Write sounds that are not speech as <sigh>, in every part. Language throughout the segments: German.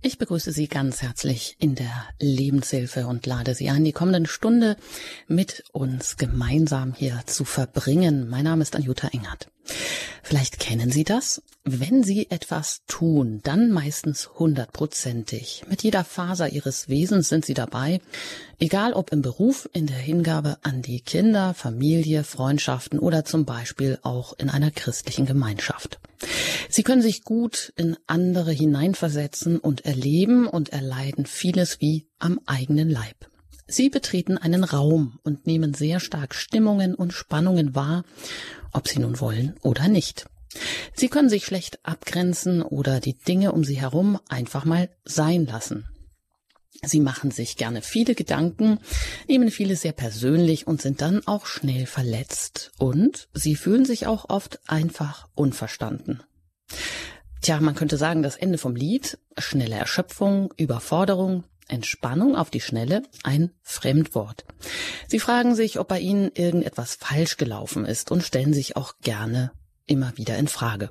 Ich begrüße Sie ganz herzlich in der Lebenshilfe und lade Sie ein, die kommende Stunde mit uns gemeinsam hier zu verbringen. Mein Name ist Anjuta Engert. Vielleicht kennen Sie das. Wenn Sie etwas tun, dann meistens hundertprozentig. Mit jeder Faser Ihres Wesens sind Sie dabei. Egal ob im Beruf, in der Hingabe an die Kinder, Familie, Freundschaften oder zum Beispiel auch in einer christlichen Gemeinschaft. Sie können sich gut in andere hineinversetzen und erleben und erleiden vieles wie am eigenen Leib. Sie betreten einen Raum und nehmen sehr stark Stimmungen und Spannungen wahr, ob sie nun wollen oder nicht. Sie können sich schlecht abgrenzen oder die Dinge um sie herum einfach mal sein lassen. Sie machen sich gerne viele Gedanken, nehmen viele sehr persönlich und sind dann auch schnell verletzt. Und sie fühlen sich auch oft einfach unverstanden. Tja, man könnte sagen, das Ende vom Lied, schnelle Erschöpfung, Überforderung, Entspannung auf die Schnelle, ein Fremdwort. Sie fragen sich, ob bei Ihnen irgendetwas falsch gelaufen ist und stellen sich auch gerne immer wieder in Frage.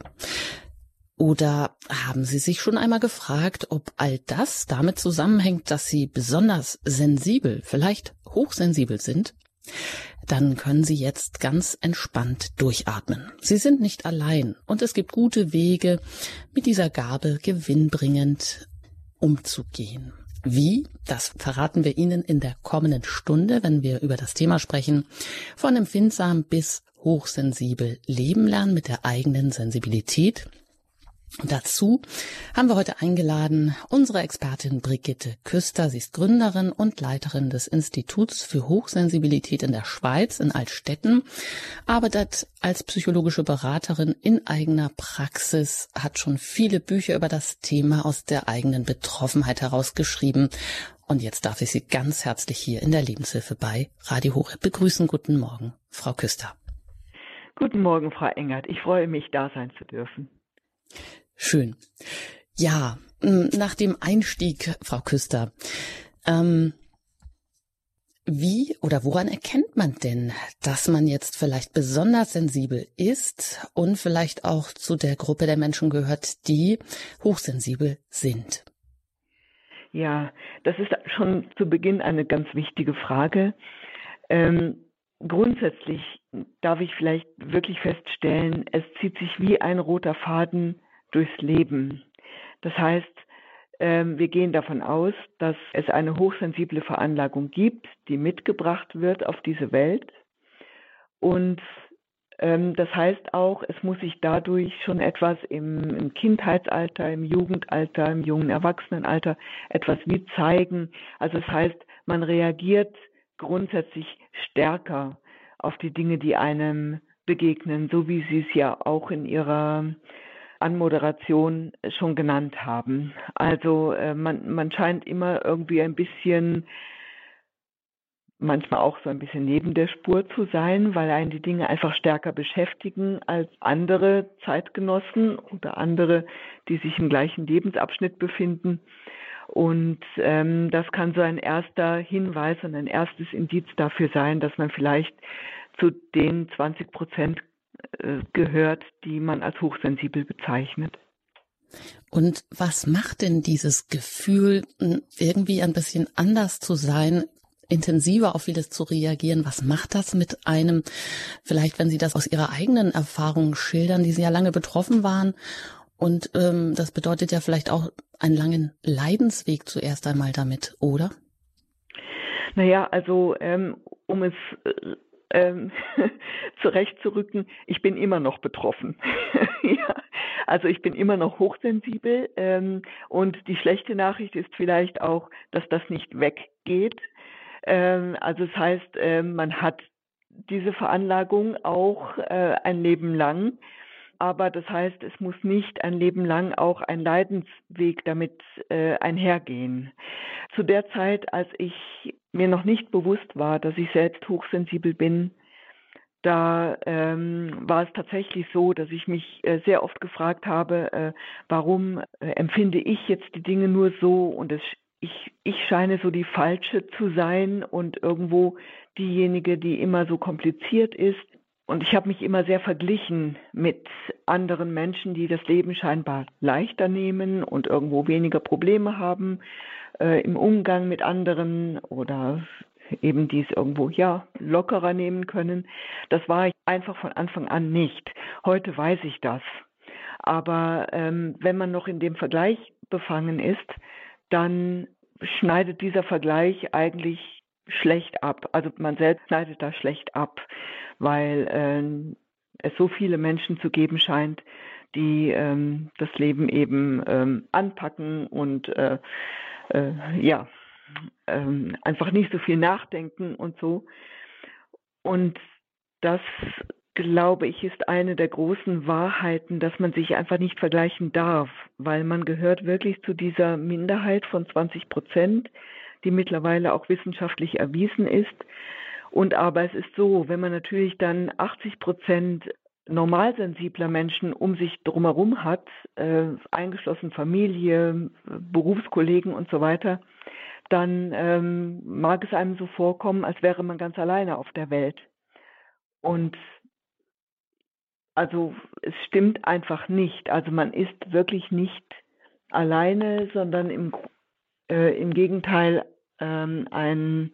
Oder haben Sie sich schon einmal gefragt, ob all das damit zusammenhängt, dass Sie besonders sensibel, vielleicht hochsensibel sind? Dann können Sie jetzt ganz entspannt durchatmen. Sie sind nicht allein und es gibt gute Wege, mit dieser Gabe gewinnbringend umzugehen. Wie? Das verraten wir Ihnen in der kommenden Stunde, wenn wir über das Thema sprechen. Von empfindsam bis hochsensibel leben lernen mit der eigenen Sensibilität. Dazu haben wir heute eingeladen unsere Expertin Brigitte Küster. Sie ist Gründerin und Leiterin des Instituts für Hochsensibilität in der Schweiz in Altstetten, arbeitet als psychologische Beraterin in eigener Praxis, hat schon viele Bücher über das Thema aus der eigenen Betroffenheit herausgeschrieben. Und jetzt darf ich Sie ganz herzlich hier in der Lebenshilfe bei Radio Horeb begrüßen. Guten Morgen, Frau Küster. Guten Morgen, Frau Engert. Ich freue mich, da sein zu dürfen. Schön. Ja, nach dem Einstieg, Frau Küster, ähm, wie oder woran erkennt man denn, dass man jetzt vielleicht besonders sensibel ist und vielleicht auch zu der Gruppe der Menschen gehört, die hochsensibel sind? Ja, das ist schon zu Beginn eine ganz wichtige Frage. Ähm, grundsätzlich darf ich vielleicht wirklich feststellen, es zieht sich wie ein roter Faden durchs Leben. Das heißt, ähm, wir gehen davon aus, dass es eine hochsensible Veranlagung gibt, die mitgebracht wird auf diese Welt. Und ähm, das heißt auch, es muss sich dadurch schon etwas im, Kindheitsalter, im Jugendalter, im jungen Erwachsenenalter etwas wie zeigen. Also das heißt, man reagiert grundsätzlich stärker auf die Dinge, die einem begegnen, so wie Sie es ja auch in Ihrer Anmoderation schon genannt haben. Also äh, man, man scheint immer irgendwie ein bisschen, manchmal auch so ein bisschen neben der Spur zu sein, weil einen die Dinge einfach stärker beschäftigen als andere Zeitgenossen oder andere, die sich im gleichen Lebensabschnitt befinden. Und ähm, das kann so ein erster Hinweis und ein erstes Indiz dafür sein, dass man vielleicht zu den 20 Prozent äh, gehört, die man als hochsensibel bezeichnet. Und was macht denn dieses Gefühl, irgendwie ein bisschen anders zu sein, intensiver auf vieles zu reagieren? Was macht das mit einem? Vielleicht, wenn Sie das aus Ihrer eigenen Erfahrung schildern, die Sie ja lange betroffen waren. Und ähm, das bedeutet ja vielleicht auch einen langen Leidensweg zuerst einmal damit, oder? Naja, also ähm, um es äh, ähm, <laughs> zurechtzurücken, ich bin immer noch betroffen. <laughs> ja. Also ich bin immer noch hochsensibel ähm, und die schlechte Nachricht ist vielleicht auch, dass das nicht weggeht. Ähm, also es das heißt, ähm, man hat diese Veranlagung auch äh, ein Leben lang aber das heißt, es muss nicht ein Leben lang auch ein Leidensweg damit äh, einhergehen. Zu der Zeit, als ich mir noch nicht bewusst war, dass ich selbst hochsensibel bin, da ähm, war es tatsächlich so, dass ich mich äh, sehr oft gefragt habe, äh, warum äh, empfinde ich jetzt die Dinge nur so und es, ich, ich scheine so die falsche zu sein und irgendwo diejenige, die immer so kompliziert ist. Und ich habe mich immer sehr verglichen mit anderen Menschen, die das Leben scheinbar leichter nehmen und irgendwo weniger Probleme haben äh, im Umgang mit anderen oder eben dies irgendwo ja lockerer nehmen können. Das war ich einfach von Anfang an nicht. Heute weiß ich das. Aber ähm, wenn man noch in dem Vergleich befangen ist, dann schneidet dieser Vergleich eigentlich schlecht ab. Also man selbst schneidet da schlecht ab weil äh, es so viele Menschen zu geben scheint, die ähm, das Leben eben ähm, anpacken und äh, äh, ja, ähm, einfach nicht so viel nachdenken und so. Und das, glaube ich, ist eine der großen Wahrheiten, dass man sich einfach nicht vergleichen darf, weil man gehört wirklich zu dieser Minderheit von 20 Prozent, die mittlerweile auch wissenschaftlich erwiesen ist, und aber es ist so, wenn man natürlich dann 80 Prozent normalsensibler Menschen um sich drumherum hat, äh, eingeschlossen Familie, Berufskollegen und so weiter, dann ähm, mag es einem so vorkommen, als wäre man ganz alleine auf der Welt. Und also es stimmt einfach nicht. Also man ist wirklich nicht alleine, sondern im, äh, im Gegenteil ähm, ein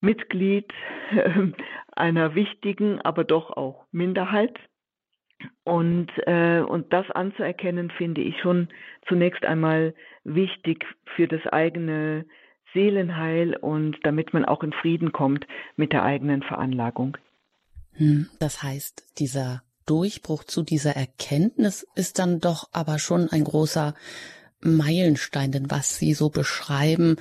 Mitglied äh, einer wichtigen, aber doch auch Minderheit. Und, äh, und das anzuerkennen, finde ich schon zunächst einmal wichtig für das eigene Seelenheil und damit man auch in Frieden kommt mit der eigenen Veranlagung. Hm, das heißt, dieser Durchbruch zu dieser Erkenntnis ist dann doch aber schon ein großer Meilenstein, denn was Sie so beschreiben,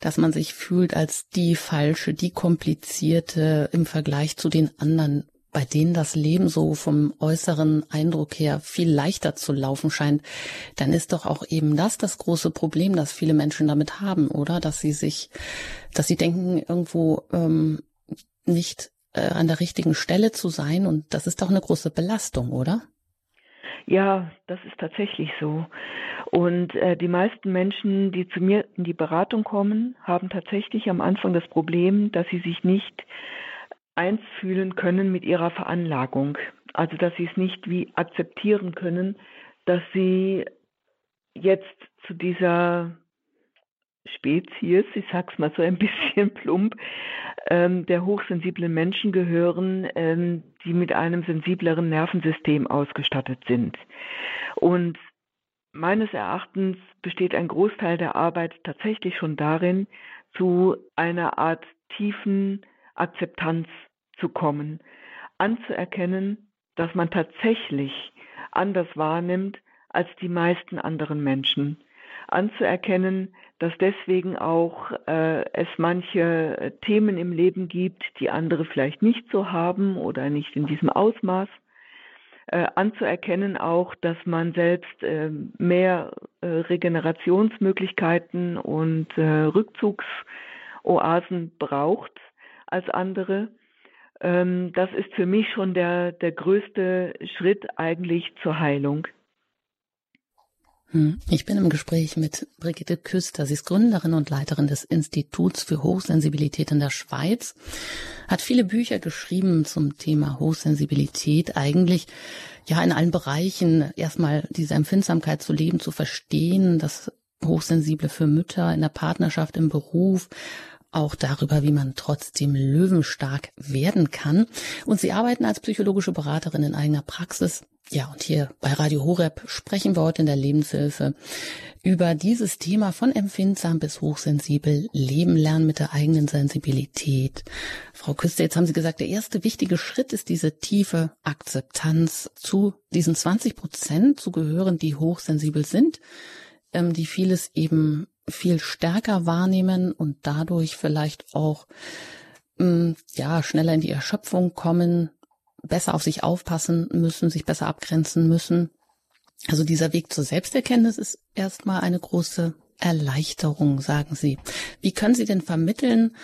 dass man sich fühlt als die falsche, die komplizierte im Vergleich zu den anderen, bei denen das Leben so vom äußeren Eindruck her viel leichter zu laufen scheint, dann ist doch auch eben das das große Problem, das viele Menschen damit haben, oder? Dass sie sich, dass sie denken, irgendwo ähm, nicht äh, an der richtigen Stelle zu sein und das ist doch eine große Belastung, oder? Ja, das ist tatsächlich so. Und äh, die meisten Menschen, die zu mir in die Beratung kommen, haben tatsächlich am Anfang das Problem, dass sie sich nicht eins fühlen können mit ihrer Veranlagung. Also dass sie es nicht wie akzeptieren können, dass sie jetzt zu dieser Spezies, ich sag's mal so ein bisschen <laughs> plump, ähm, der hochsensiblen Menschen gehören, ähm, die mit einem sensibleren Nervensystem ausgestattet sind. Und meines Erachtens besteht ein Großteil der Arbeit tatsächlich schon darin, zu einer Art tiefen Akzeptanz zu kommen, anzuerkennen, dass man tatsächlich anders wahrnimmt als die meisten anderen Menschen, anzuerkennen, dass deswegen auch äh, es manche Themen im Leben gibt, die andere vielleicht nicht so haben oder nicht in diesem Ausmaß äh, anzuerkennen auch, dass man selbst äh, mehr äh, Regenerationsmöglichkeiten und äh, Rückzugsoasen braucht als andere. Ähm, das ist für mich schon der, der größte Schritt eigentlich zur Heilung. Hm. Ich bin im Gespräch mit Brigitte Küster. Sie ist Gründerin und Leiterin des Instituts für Hochsensibilität in der Schweiz, hat viele Bücher geschrieben zum Thema Hochsensibilität. Eigentlich ja in allen Bereichen erstmal diese Empfindsamkeit zu leben, zu verstehen, das Hochsensible für Mütter in der Partnerschaft, im Beruf, auch darüber, wie man trotzdem löwenstark werden kann. Und sie arbeiten als psychologische Beraterin in eigener Praxis ja, und hier bei Radio Horeb sprechen wir heute in der Lebenshilfe über dieses Thema von empfindsam bis hochsensibel, Leben lernen mit der eigenen Sensibilität. Frau Küster, jetzt haben Sie gesagt, der erste wichtige Schritt ist diese tiefe Akzeptanz zu diesen 20 Prozent zu gehören, die hochsensibel sind, ähm, die vieles eben viel stärker wahrnehmen und dadurch vielleicht auch ähm, ja schneller in die Erschöpfung kommen, besser auf sich aufpassen müssen, sich besser abgrenzen müssen. Also dieser Weg zur Selbsterkenntnis ist erstmal eine große Erleichterung, sagen Sie. Wie können Sie denn vermitteln,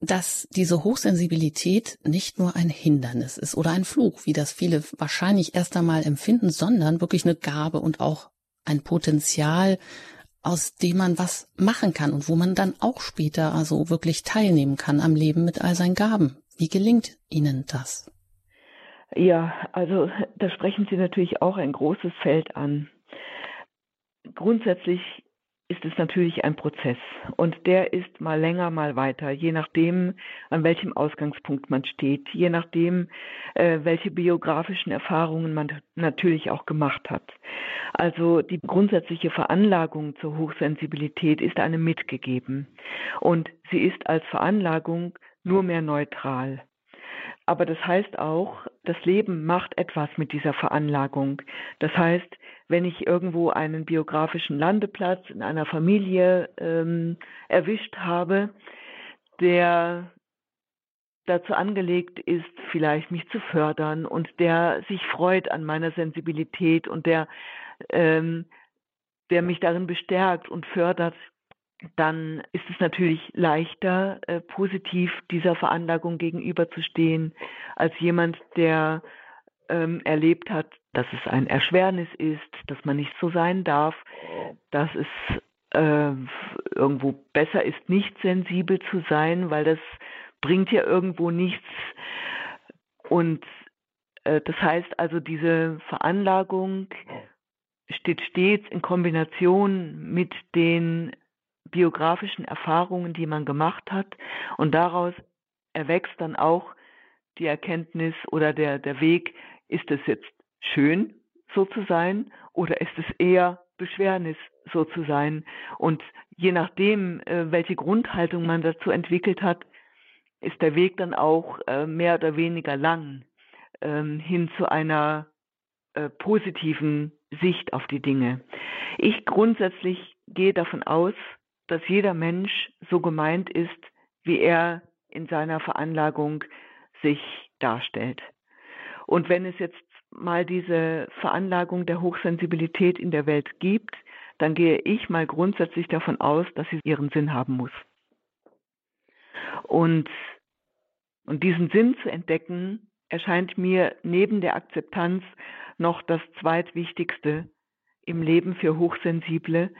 dass diese Hochsensibilität nicht nur ein Hindernis ist oder ein Fluch, wie das viele wahrscheinlich erst einmal empfinden, sondern wirklich eine Gabe und auch ein Potenzial, aus dem man was machen kann und wo man dann auch später also wirklich teilnehmen kann am Leben mit all seinen Gaben. Wie gelingt Ihnen das? Ja, also da sprechen Sie natürlich auch ein großes Feld an. Grundsätzlich ist es natürlich ein Prozess und der ist mal länger, mal weiter, je nachdem, an welchem Ausgangspunkt man steht, je nachdem, äh, welche biografischen Erfahrungen man natürlich auch gemacht hat. Also die grundsätzliche Veranlagung zur Hochsensibilität ist eine mitgegeben und sie ist als Veranlagung nur mehr neutral. Aber das heißt auch, das Leben macht etwas mit dieser Veranlagung. Das heißt, wenn ich irgendwo einen biografischen Landeplatz in einer Familie ähm, erwischt habe, der dazu angelegt ist, vielleicht mich zu fördern und der sich freut an meiner Sensibilität und der, ähm, der mich darin bestärkt und fördert, dann ist es natürlich leichter, äh, positiv dieser Veranlagung gegenüberzustehen, als jemand, der ähm, erlebt hat, dass es ein Erschwernis ist, dass man nicht so sein darf, dass es äh, irgendwo besser ist, nicht sensibel zu sein, weil das bringt ja irgendwo nichts. Und äh, das heißt also, diese Veranlagung steht stets in Kombination mit den biografischen Erfahrungen, die man gemacht hat. Und daraus erwächst dann auch die Erkenntnis oder der, der Weg, ist es jetzt schön, so zu sein, oder ist es eher Beschwernis, so zu sein? Und je nachdem, äh, welche Grundhaltung man dazu entwickelt hat, ist der Weg dann auch äh, mehr oder weniger lang ähm, hin zu einer äh, positiven Sicht auf die Dinge. Ich grundsätzlich gehe davon aus, dass jeder Mensch so gemeint ist, wie er in seiner Veranlagung sich darstellt. Und wenn es jetzt mal diese Veranlagung der Hochsensibilität in der Welt gibt, dann gehe ich mal grundsätzlich davon aus, dass sie ihren Sinn haben muss. Und, und diesen Sinn zu entdecken, erscheint mir neben der Akzeptanz noch das zweitwichtigste im Leben für Hochsensible,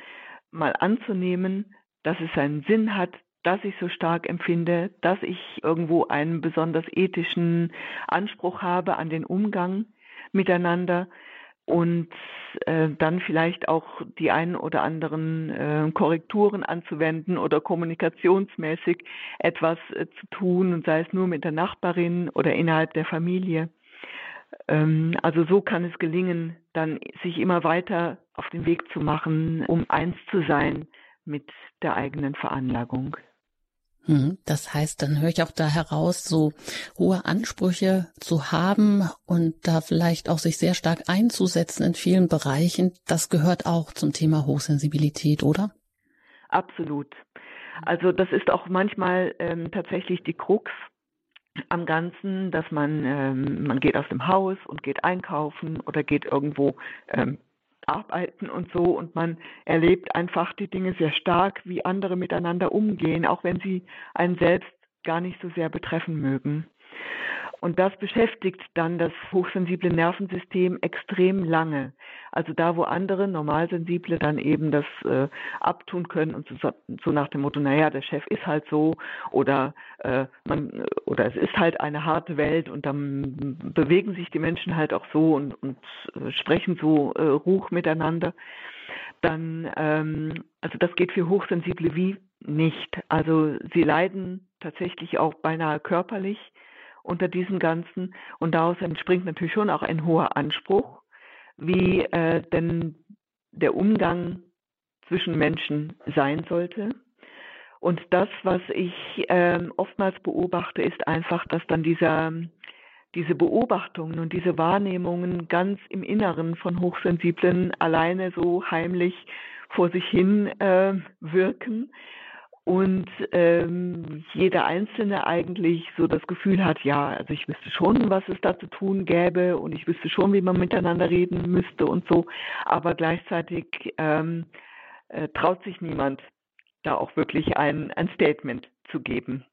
mal anzunehmen, dass es einen Sinn hat, dass ich so stark empfinde, dass ich irgendwo einen besonders ethischen Anspruch habe an den Umgang miteinander und äh, dann vielleicht auch die einen oder anderen äh, Korrekturen anzuwenden oder kommunikationsmäßig etwas äh, zu tun, und sei es nur mit der Nachbarin oder innerhalb der Familie. Ähm, also so kann es gelingen, dann sich immer weiter auf den Weg zu machen, um eins zu sein mit der eigenen Veranlagung. Hm, das heißt, dann höre ich auch da heraus, so hohe Ansprüche zu haben und da vielleicht auch sich sehr stark einzusetzen in vielen Bereichen. Das gehört auch zum Thema Hochsensibilität, oder? Absolut. Also das ist auch manchmal ähm, tatsächlich die Krux am Ganzen, dass man ähm, man geht aus dem Haus und geht einkaufen oder geht irgendwo ähm, arbeiten und so und man erlebt einfach die Dinge sehr stark, wie andere miteinander umgehen, auch wenn sie einen selbst gar nicht so sehr betreffen mögen. Und das beschäftigt dann das hochsensible Nervensystem extrem lange. Also da, wo andere Normalsensible dann eben das äh, abtun können und so, so, nach dem Motto, naja, der Chef ist halt so oder äh, man oder es ist halt eine harte Welt und dann bewegen sich die Menschen halt auch so und, und äh, sprechen so äh, ruch miteinander. Dann, ähm, also das geht für Hochsensible wie nicht. Also sie leiden tatsächlich auch beinahe körperlich unter diesem Ganzen. Und daraus entspringt natürlich schon auch ein hoher Anspruch, wie äh, denn der Umgang zwischen Menschen sein sollte. Und das, was ich äh, oftmals beobachte, ist einfach, dass dann dieser, diese Beobachtungen und diese Wahrnehmungen ganz im Inneren von Hochsensiblen alleine so heimlich vor sich hin äh, wirken und ähm, jeder Einzelne eigentlich so das Gefühl hat, ja, also ich wüsste schon, was es da zu tun gäbe und ich wüsste schon, wie man miteinander reden müsste und so, aber gleichzeitig ähm, äh, traut sich niemand, da auch wirklich ein, ein Statement zu geben.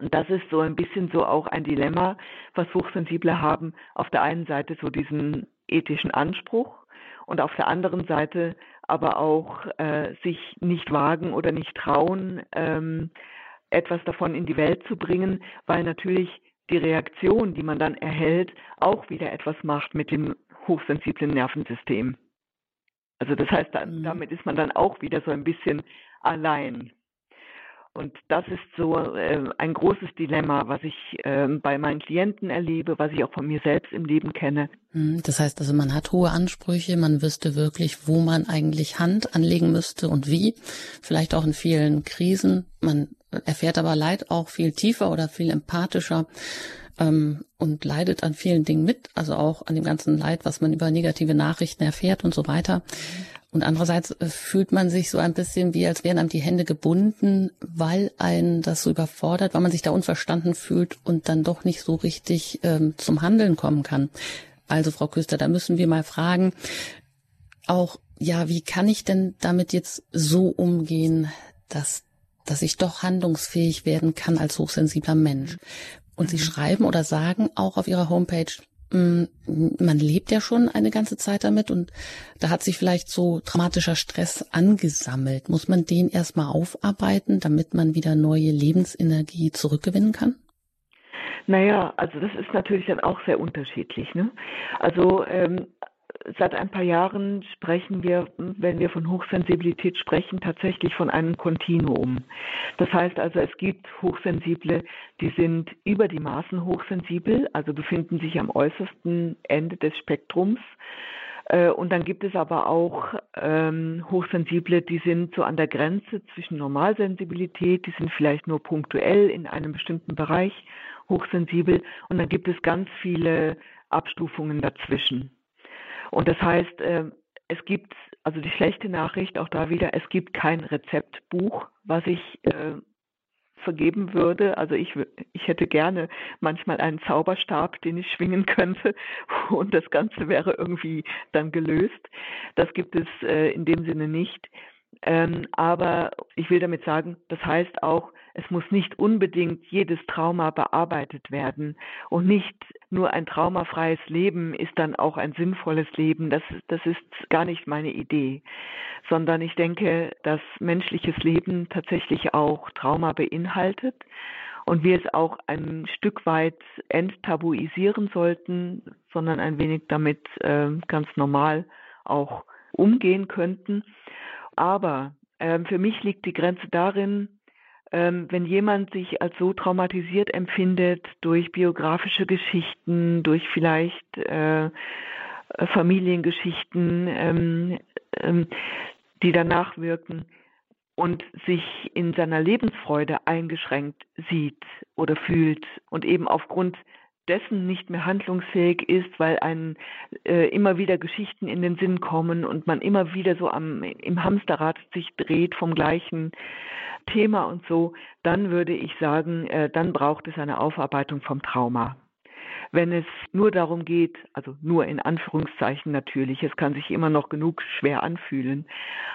Und das ist so ein bisschen so auch ein Dilemma, was Hochsensible haben. Auf der einen Seite so diesen ethischen Anspruch und auf der anderen Seite aber auch äh, sich nicht wagen oder nicht trauen, ähm, etwas davon in die Welt zu bringen, weil natürlich die Reaktion, die man dann erhält, auch wieder etwas macht mit dem hochsensiblen Nervensystem. Also das heißt, mhm. damit ist man dann auch wieder so ein bisschen allein. Und das ist so äh, ein großes Dilemma, was ich äh, bei meinen Klienten erlebe, was ich auch von mir selbst im Leben kenne. Mhm, das heißt also, man hat hohe Ansprüche, man wüsste wirklich, wo man eigentlich Hand anlegen müsste und wie. Vielleicht auch in vielen Krisen. Man erfährt aber Leid auch viel tiefer oder viel empathischer ähm, und leidet an vielen Dingen mit, also auch an dem ganzen Leid, was man über negative Nachrichten erfährt und so weiter. Und andererseits äh, fühlt man sich so ein bisschen wie, als wären einem die Hände gebunden, weil einen das so überfordert, weil man sich da unverstanden fühlt und dann doch nicht so richtig ähm, zum Handeln kommen kann. Also, Frau Küster, da müssen wir mal fragen, auch, ja, wie kann ich denn damit jetzt so umgehen, dass dass ich doch handlungsfähig werden kann als hochsensibler Mensch. Und Sie schreiben oder sagen auch auf Ihrer Homepage, man lebt ja schon eine ganze Zeit damit und da hat sich vielleicht so dramatischer Stress angesammelt. Muss man den erstmal aufarbeiten, damit man wieder neue Lebensenergie zurückgewinnen kann? Naja, also das ist natürlich dann auch sehr unterschiedlich. Ne? Also ähm, seit ein paar Jahren sprechen wir, wenn wir von Hochsensibilität sprechen, tatsächlich von einem Kontinuum. Das heißt also, es gibt Hochsensible, die sind über die Maßen hochsensibel, also befinden sich am äußersten Ende des Spektrums. Äh, und dann gibt es aber auch ähm, Hochsensible, die sind so an der Grenze zwischen Normalsensibilität, die sind vielleicht nur punktuell in einem bestimmten Bereich hochsensibel. Und dann gibt es ganz viele Abstufungen dazwischen. Und das heißt, ähm, es gibt, also die schlechte Nachricht auch da wieder, es gibt kein Rezeptbuch, was ich äh, vergeben würde. Also ich, ich hätte gerne manchmal einen Zauberstab, den ich schwingen könnte <laughs> und das Ganze wäre irgendwie dann gelöst. Das gibt es äh, in dem Sinne nicht. Ähm, aber ich will damit sagen, das heißt auch, es muss nicht unbedingt jedes Trauma bearbeitet werden und nicht nur ein traumafreies Leben ist dann auch ein sinnvolles Leben. Das, das ist gar nicht meine Idee, sondern ich denke, dass menschliches Leben tatsächlich auch Trauma beinhaltet und wir es auch ein Stück weit enttabuisieren sollten, sondern ein wenig damit äh, ganz normal auch umgehen könnten. Aber ähm, für mich liegt die Grenze darin, ähm, wenn jemand sich als so traumatisiert empfindet durch biografische Geschichten, durch vielleicht äh, Familiengeschichten, ähm, ähm, die danach wirken und sich in seiner Lebensfreude eingeschränkt sieht oder fühlt und eben aufgrund dessen nicht mehr handlungsfähig ist, weil einem äh, immer wieder Geschichten in den Sinn kommen und man immer wieder so am, im Hamsterrad sich dreht vom gleichen Thema und so, dann würde ich sagen, äh, dann braucht es eine Aufarbeitung vom Trauma. Wenn es nur darum geht, also nur in Anführungszeichen natürlich, es kann sich immer noch genug schwer anfühlen,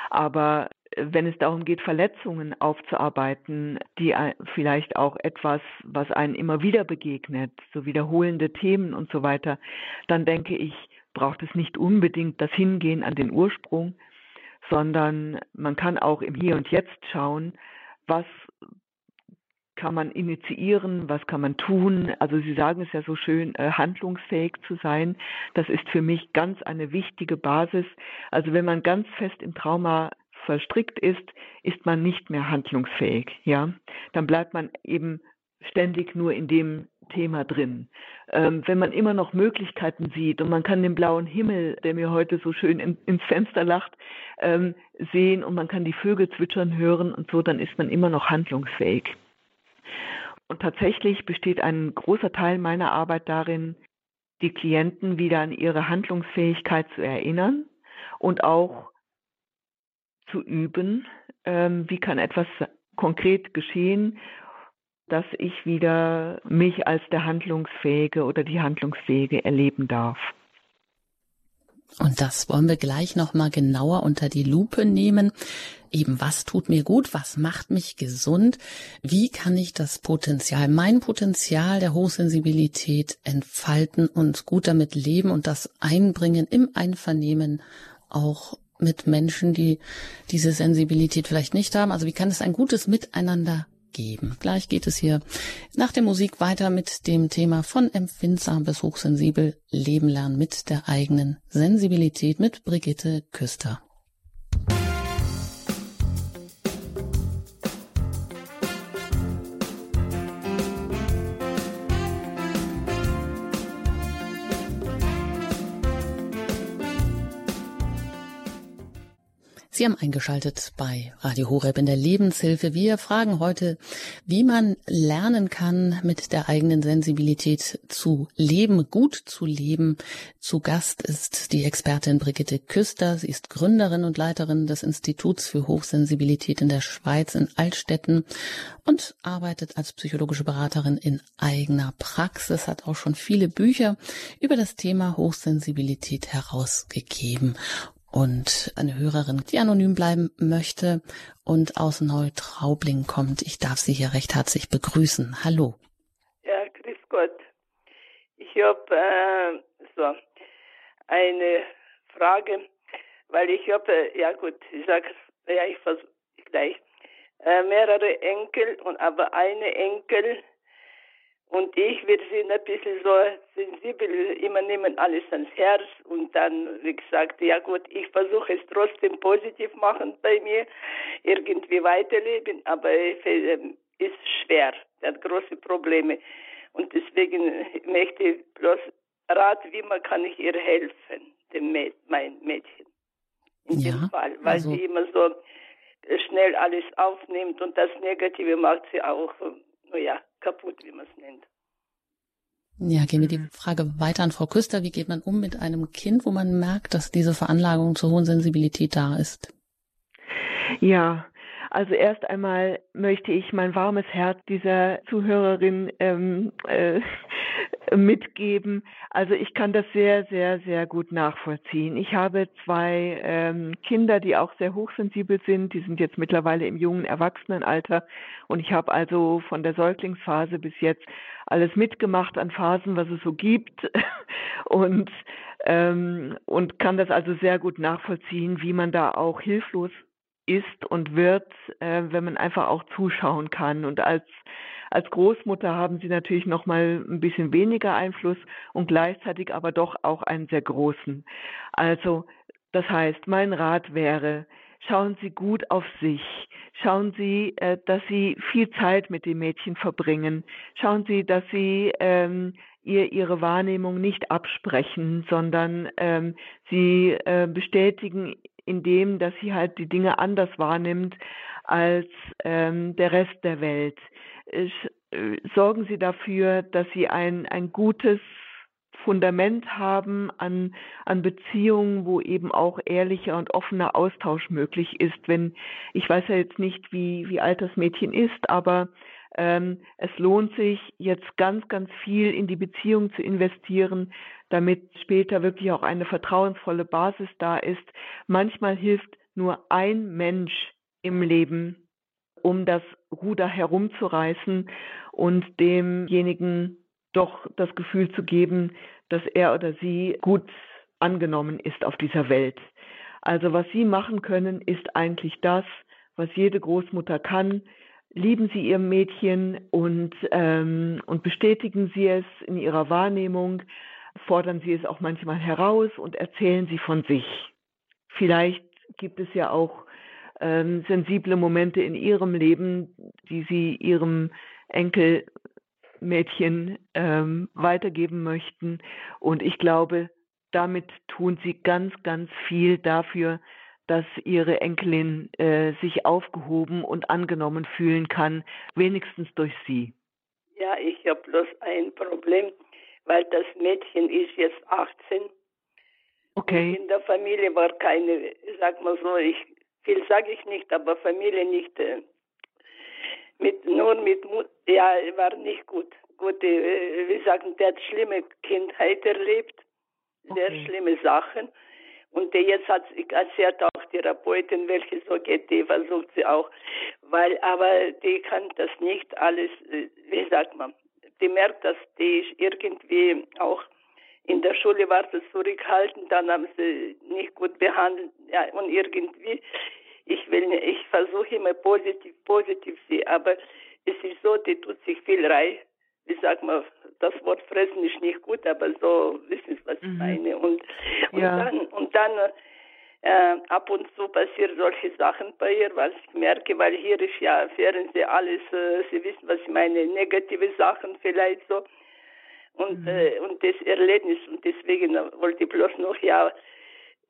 aber wenn es darum geht, Verletzungen aufzuarbeiten, die vielleicht auch etwas, was einen immer wieder begegnet, so wiederholende Themen und so weiter, dann denke ich, braucht es nicht unbedingt das Hingehen an den Ursprung, sondern man kann auch im Hier und Jetzt schauen, was kann man initiieren, was kann man tun. Also Sie sagen es ja so schön, äh, handlungsfähig zu sein. Das ist für mich ganz eine wichtige Basis. Also wenn man ganz fest im Trauma verstrickt ist, ist man nicht mehr handlungsfähig. Ja, dann bleibt man eben ständig nur in dem Thema drin. Ähm, wenn man immer noch Möglichkeiten sieht und man kann den blauen Himmel, der mir heute so schön in, ins Fenster lacht, ähm, sehen und man kann die Vögel zwitschern hören und so, dann ist man immer noch handlungsfähig. Und tatsächlich besteht ein großer Teil meiner Arbeit darin, die Klienten wieder an ihre Handlungsfähigkeit zu erinnern und auch zu üben, ähm, wie kann etwas konkret geschehen, dass ich wieder mich als der Handlungsfähige oder die Handlungsfähige erleben darf. Und das wollen wir gleich nochmal genauer unter die Lupe nehmen. Eben, was tut mir gut? Was macht mich gesund? Wie kann ich das Potenzial, mein Potenzial der Hochsensibilität entfalten und gut damit leben und das einbringen im Einvernehmen auch mit Menschen, die diese Sensibilität vielleicht nicht haben? Also wie kann es ein gutes Miteinander geben. Gleich geht es hier nach der Musik weiter mit dem Thema von empfindsam bis hochsensibel Leben lernen mit der eigenen Sensibilität mit Brigitte Küster. Sie haben eingeschaltet bei Radio Horeb in der Lebenshilfe. Wir fragen heute, wie man lernen kann, mit der eigenen Sensibilität zu leben, gut zu leben. Zu Gast ist die Expertin Brigitte Küster. Sie ist Gründerin und Leiterin des Instituts für Hochsensibilität in der Schweiz in Altstetten und arbeitet als psychologische Beraterin in eigener Praxis, hat auch schon viele Bücher über das Thema Hochsensibilität herausgegeben und eine Hörerin, die anonym bleiben möchte und aus Neutraubling kommt. Ich darf Sie hier recht herzlich begrüßen. Hallo. Ja, grüß Gott. Ich habe äh, so eine Frage, weil ich habe, äh, ja gut, ich sage, ja, ich versuche gleich, äh, mehrere Enkel und aber eine Enkel und ich, wir sind ein bisschen so sensibel, immer nehmen alles ans Herz. Und dann, wie gesagt, ja gut, ich versuche es trotzdem positiv machen bei mir, irgendwie weiterleben, aber es ähm, ist schwer, er hat große Probleme. Und deswegen möchte ich bloß raten, wie man kann ich ihr helfen, dem Mäd mein Mädchen. In ja, dem Fall, weil also sie immer so schnell alles aufnimmt und das Negative macht sie auch. Naja, kaputt, wie man es nennt. Ja, gehen wir die Frage weiter an Frau Küster. Wie geht man um mit einem Kind, wo man merkt, dass diese Veranlagung zur hohen Sensibilität da ist? Ja, also erst einmal möchte ich mein warmes Herz dieser Zuhörerin ähm, äh, mitgeben. Also ich kann das sehr, sehr, sehr gut nachvollziehen. Ich habe zwei ähm, Kinder, die auch sehr hochsensibel sind. Die sind jetzt mittlerweile im jungen Erwachsenenalter. Und ich habe also von der Säuglingsphase bis jetzt alles mitgemacht an Phasen, was es so gibt. <laughs> und, ähm, und kann das also sehr gut nachvollziehen, wie man da auch hilflos ist und wird, äh, wenn man einfach auch zuschauen kann. Und als als Großmutter haben sie natürlich noch mal ein bisschen weniger Einfluss und gleichzeitig aber doch auch einen sehr großen. Also das heißt, mein Rat wäre, schauen Sie gut auf sich. Schauen Sie, äh, dass Sie viel Zeit mit dem Mädchen verbringen. Schauen Sie, dass Sie ähm, ihr ihre Wahrnehmung nicht absprechen, sondern ähm, sie äh, bestätigen in dem, dass sie halt die Dinge anders wahrnimmt als ähm, der Rest der Welt. Ich, äh, sorgen Sie dafür, dass Sie ein, ein gutes Fundament haben an, an Beziehungen, wo eben auch ehrlicher und offener Austausch möglich ist. Wenn ich weiß ja jetzt nicht, wie, wie alt das Mädchen ist, aber ähm, es lohnt sich jetzt ganz, ganz viel in die Beziehung zu investieren, damit später wirklich auch eine vertrauensvolle Basis da ist. Manchmal hilft nur ein Mensch im Leben, um das Ruder herumzureißen und demjenigen doch das Gefühl zu geben, dass er oder sie gut angenommen ist auf dieser Welt. Also was Sie machen können, ist eigentlich das, was jede Großmutter kann. Lieben Sie Ihr Mädchen und, ähm, und bestätigen Sie es in Ihrer Wahrnehmung, fordern Sie es auch manchmal heraus und erzählen Sie von sich. Vielleicht gibt es ja auch ähm, sensible Momente in ihrem Leben, die sie ihrem Enkelmädchen ähm, weitergeben möchten. Und ich glaube, damit tun sie ganz, ganz viel dafür, dass ihre Enkelin äh, sich aufgehoben und angenommen fühlen kann, wenigstens durch sie. Ja, ich habe bloß ein Problem, weil das Mädchen ist jetzt 18. Okay. In der Familie war keine, sag mal so, ich viel sage ich nicht, aber Familie nicht. Äh, mit, nur mit Mut, ja, war nicht gut. Gute, äh, wie sagen, der hat schlimme Kindheit erlebt, sehr okay. schlimme Sachen. Und jetzt hat, hat auch Therapeutin, welche so geht, die versucht sie auch, weil, aber die kann das nicht alles, äh, wie sagt man, die merkt, dass die irgendwie auch in der Schule war sie zurückhaltend, dann haben sie nicht gut behandelt, ja, und irgendwie, ich will, ich versuche immer positiv, positiv sie, aber es ist so, die tut sich viel rein. Wie sagt man, das Wort fressen ist nicht gut, aber so <laughs> wissen Sie, was mhm. ich meine. Und, und ja. dann, und dann äh, ab und zu passieren solche Sachen bei ihr, was ich merke, weil hier ist ja Fernsehen alles, äh, Sie wissen, was ich meine, negative Sachen vielleicht so. Und, mhm. äh, und das Erlebnis, und deswegen wollte ich bloß noch, ja,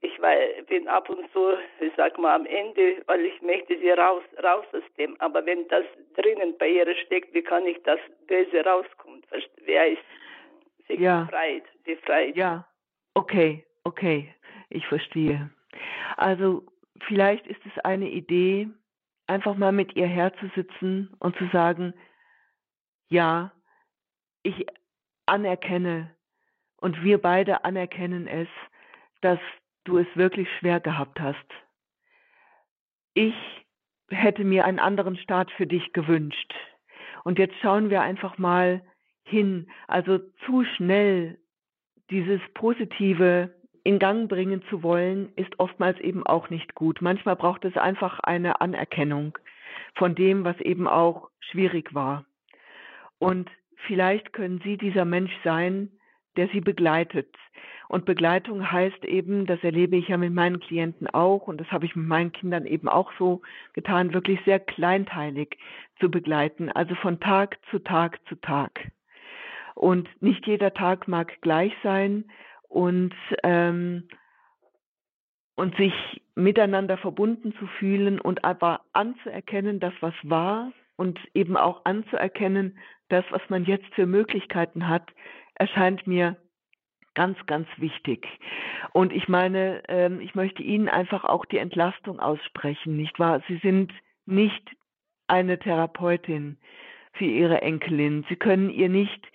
ich war, bin ab und zu, ich sag mal, am Ende, weil ich möchte sie raus, raus aus dem. Aber wenn das drinnen bei ihr steckt, wie kann ich das Böse rauskommen? Wer ist sich ja. befreit, befreit? Ja, okay, okay, ich verstehe. Also vielleicht ist es eine Idee, einfach mal mit ihr herzusitzen und zu sagen, ja, ich anerkenne und wir beide anerkennen es, dass du es wirklich schwer gehabt hast. Ich hätte mir einen anderen Start für dich gewünscht. Und jetzt schauen wir einfach mal hin. Also zu schnell dieses Positive in Gang bringen zu wollen, ist oftmals eben auch nicht gut. Manchmal braucht es einfach eine Anerkennung von dem, was eben auch schwierig war. Und vielleicht können Sie dieser Mensch sein, der Sie begleitet. Und Begleitung heißt eben, das erlebe ich ja mit meinen Klienten auch und das habe ich mit meinen Kindern eben auch so getan, wirklich sehr kleinteilig zu begleiten, also von Tag zu Tag zu Tag. Und nicht jeder Tag mag gleich sein und ähm, und sich miteinander verbunden zu fühlen und aber anzuerkennen, dass was war und eben auch anzuerkennen, das, was man jetzt für Möglichkeiten hat, erscheint mir ganz, ganz wichtig. Und ich meine, ähm, ich möchte Ihnen einfach auch die Entlastung aussprechen, nicht wahr? Sie sind nicht eine Therapeutin für Ihre Enkelin. Sie können ihr nicht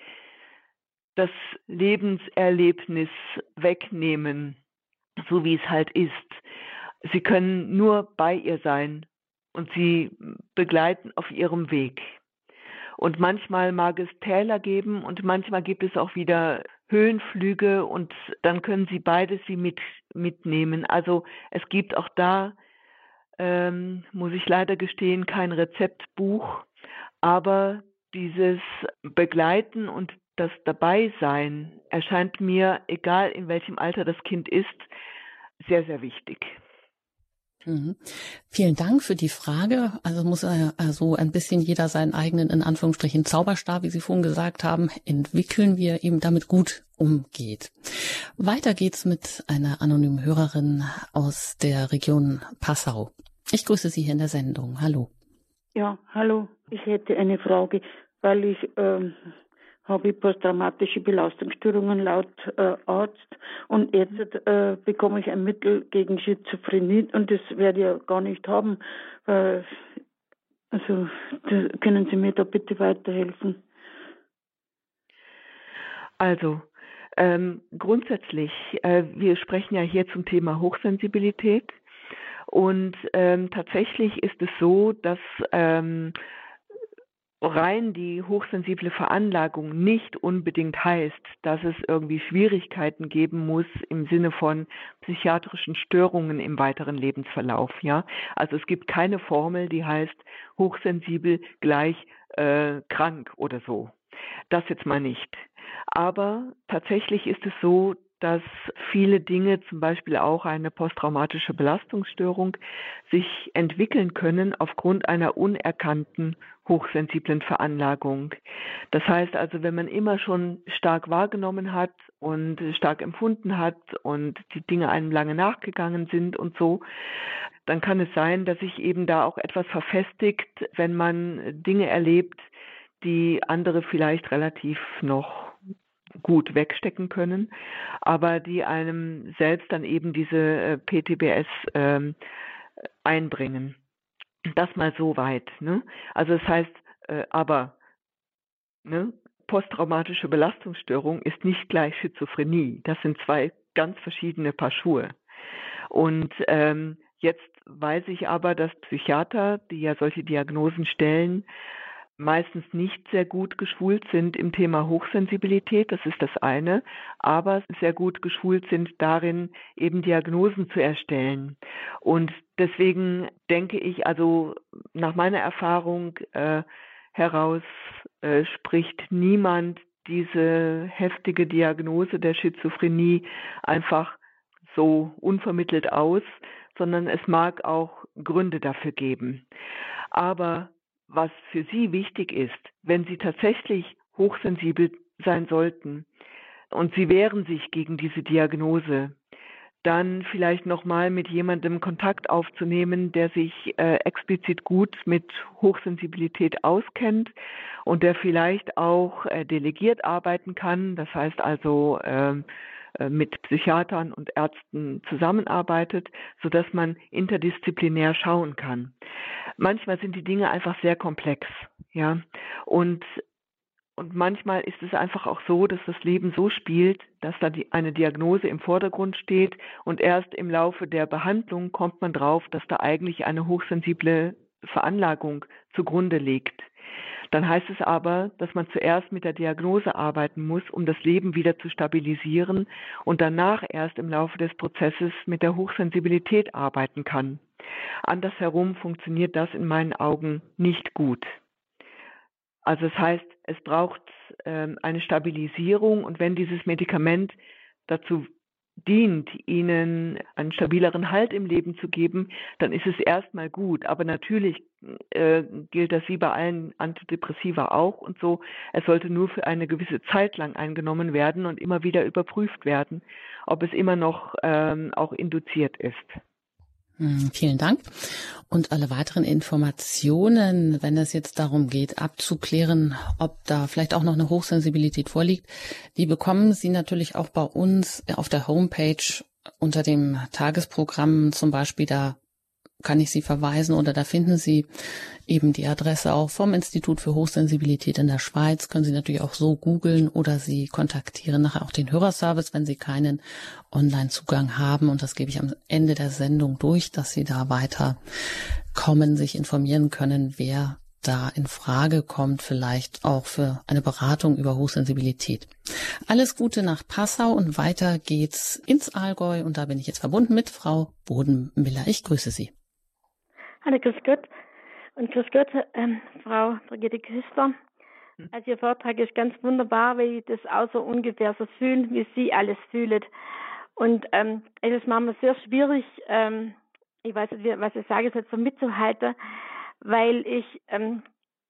das Lebenserlebnis wegnehmen, so wie es halt ist. Sie können nur bei ihr sein und sie begleiten auf ihrem Weg. Und manchmal mag es Täler geben und manchmal gibt es auch wieder Höhenflüge und dann können Sie beides Sie mit, mitnehmen. Also es gibt auch da, ähm, muss ich leider gestehen, kein Rezeptbuch, aber dieses Begleiten und das Dabeisein erscheint mir, egal in welchem Alter das Kind ist, sehr, sehr wichtig. Mhm. Vielen Dank für die Frage. Also muss also ein bisschen jeder seinen eigenen, in Anführungsstrichen, Zauberstab, wie Sie vorhin gesagt haben, entwickeln, wie er eben damit gut umgeht. Weiter geht's mit einer anonymen Hörerin aus der Region Passau. Ich grüße Sie hier in der Sendung. Hallo. Ja, hallo. Ich hätte eine Frage, weil ich ähm, habe ich posttraumatische Belastungsstörungen laut äh, Arzt und jetzt äh, bekomme ich ein Mittel gegen Schizophrenie und das werde ich ja gar nicht haben. Äh, also können Sie mir da bitte weiterhelfen? Also ähm, grundsätzlich, äh, wir sprechen ja hier zum Thema Hochsensibilität und ähm, tatsächlich ist es so, dass ähm, rein die hochsensible Veranlagung nicht unbedingt heißt, dass es irgendwie Schwierigkeiten geben muss im Sinne von psychiatrischen Störungen im weiteren Lebensverlauf. Ja, also es gibt keine Formel, die heißt hochsensibel gleich äh, krank oder so. Das jetzt mal nicht. Aber tatsächlich ist es so, dass viele Dinge, zum Beispiel auch eine posttraumatische Belastungsstörung, sich entwickeln können aufgrund einer unerkannten hochsensiblen Veranlagung. Das heißt also, wenn man immer schon stark wahrgenommen hat und stark empfunden hat und die Dinge einem lange nachgegangen sind und so, dann kann es sein, dass sich eben da auch etwas verfestigt, wenn man Dinge erlebt, die andere vielleicht relativ noch gut wegstecken können, aber die einem selbst dann eben diese äh, PTBS ähm, einbringen. Das mal so weit. Ne? Also das heißt, äh, aber ne, posttraumatische Belastungsstörung ist nicht gleich Schizophrenie. Das sind zwei ganz verschiedene Paar Schuhe. Und ähm, jetzt weiß ich aber, dass Psychiater, die ja solche Diagnosen stellen, meistens nicht sehr gut geschult sind im Thema Hochsensibilität, das ist das eine, aber sehr gut geschult sind darin, eben Diagnosen zu erstellen. Und deswegen denke ich, also nach meiner Erfahrung, äh, heraus äh, spricht niemand diese heftige Diagnose der Schizophrenie einfach so unvermittelt aus, sondern es mag auch Gründe dafür geben. Aber was für Sie wichtig ist, wenn Sie tatsächlich hochsensibel sein sollten und Sie wehren sich gegen diese Diagnose, dann vielleicht nochmal mit jemandem Kontakt aufzunehmen, der sich äh, explizit gut mit Hochsensibilität auskennt und der vielleicht auch äh, delegiert arbeiten kann. Das heißt also äh, mit Psychiatern und Ärzten zusammenarbeitet, so dass man interdisziplinär schauen kann. Manchmal sind die Dinge einfach sehr komplex, ja. Und und manchmal ist es einfach auch so, dass das Leben so spielt, dass da die, eine Diagnose im Vordergrund steht und erst im Laufe der Behandlung kommt man drauf, dass da eigentlich eine hochsensible Veranlagung zugrunde liegt. Dann heißt es aber, dass man zuerst mit der Diagnose arbeiten muss, um das Leben wieder zu stabilisieren und danach erst im Laufe des Prozesses mit der Hochsensibilität arbeiten kann. Andersherum funktioniert das in meinen Augen nicht gut. Also das heißt, es braucht ähm, eine Stabilisierung und wenn dieses Medikament dazu dient, ihnen einen stabileren Halt im Leben zu geben, dann ist es erstmal gut. Aber natürlich äh, gilt das wie bei allen Antidepressiva auch und so. Es sollte nur für eine gewisse Zeit lang eingenommen werden und immer wieder überprüft werden, ob es immer noch ähm, auch induziert ist. Hm, vielen Dank. Und alle weiteren Informationen, wenn es jetzt darum geht, abzuklären, ob da vielleicht auch noch eine Hochsensibilität vorliegt, die bekommen Sie natürlich auch bei uns auf der Homepage unter dem Tagesprogramm zum Beispiel. Da kann ich Sie verweisen oder da finden Sie eben die Adresse auch vom Institut für Hochsensibilität in der Schweiz. Können Sie natürlich auch so googeln oder Sie kontaktieren nachher auch den Hörerservice, wenn Sie keinen Online-Zugang haben. Und das gebe ich am Ende der Sendung durch, dass Sie da weiter kommen, sich informieren können, wer da in Frage kommt, vielleicht auch für eine Beratung über Hochsensibilität. Alles Gute nach Passau und weiter geht's ins Allgäu und da bin ich jetzt verbunden mit Frau Bodenmiller. Ich grüße Sie. Hallo, grüß Gott. Und grüß Gott, ähm, Frau Brigitte Küster. Hm. Also Ihr Vortrag ist ganz wunderbar, weil ich das auch so ungefähr so fühle, wie Sie alles fühlen. Und ähm, es ist manchmal sehr schwierig, ähm, ich weiß nicht, was ich sage, jetzt so mitzuhalten, weil ich ähm,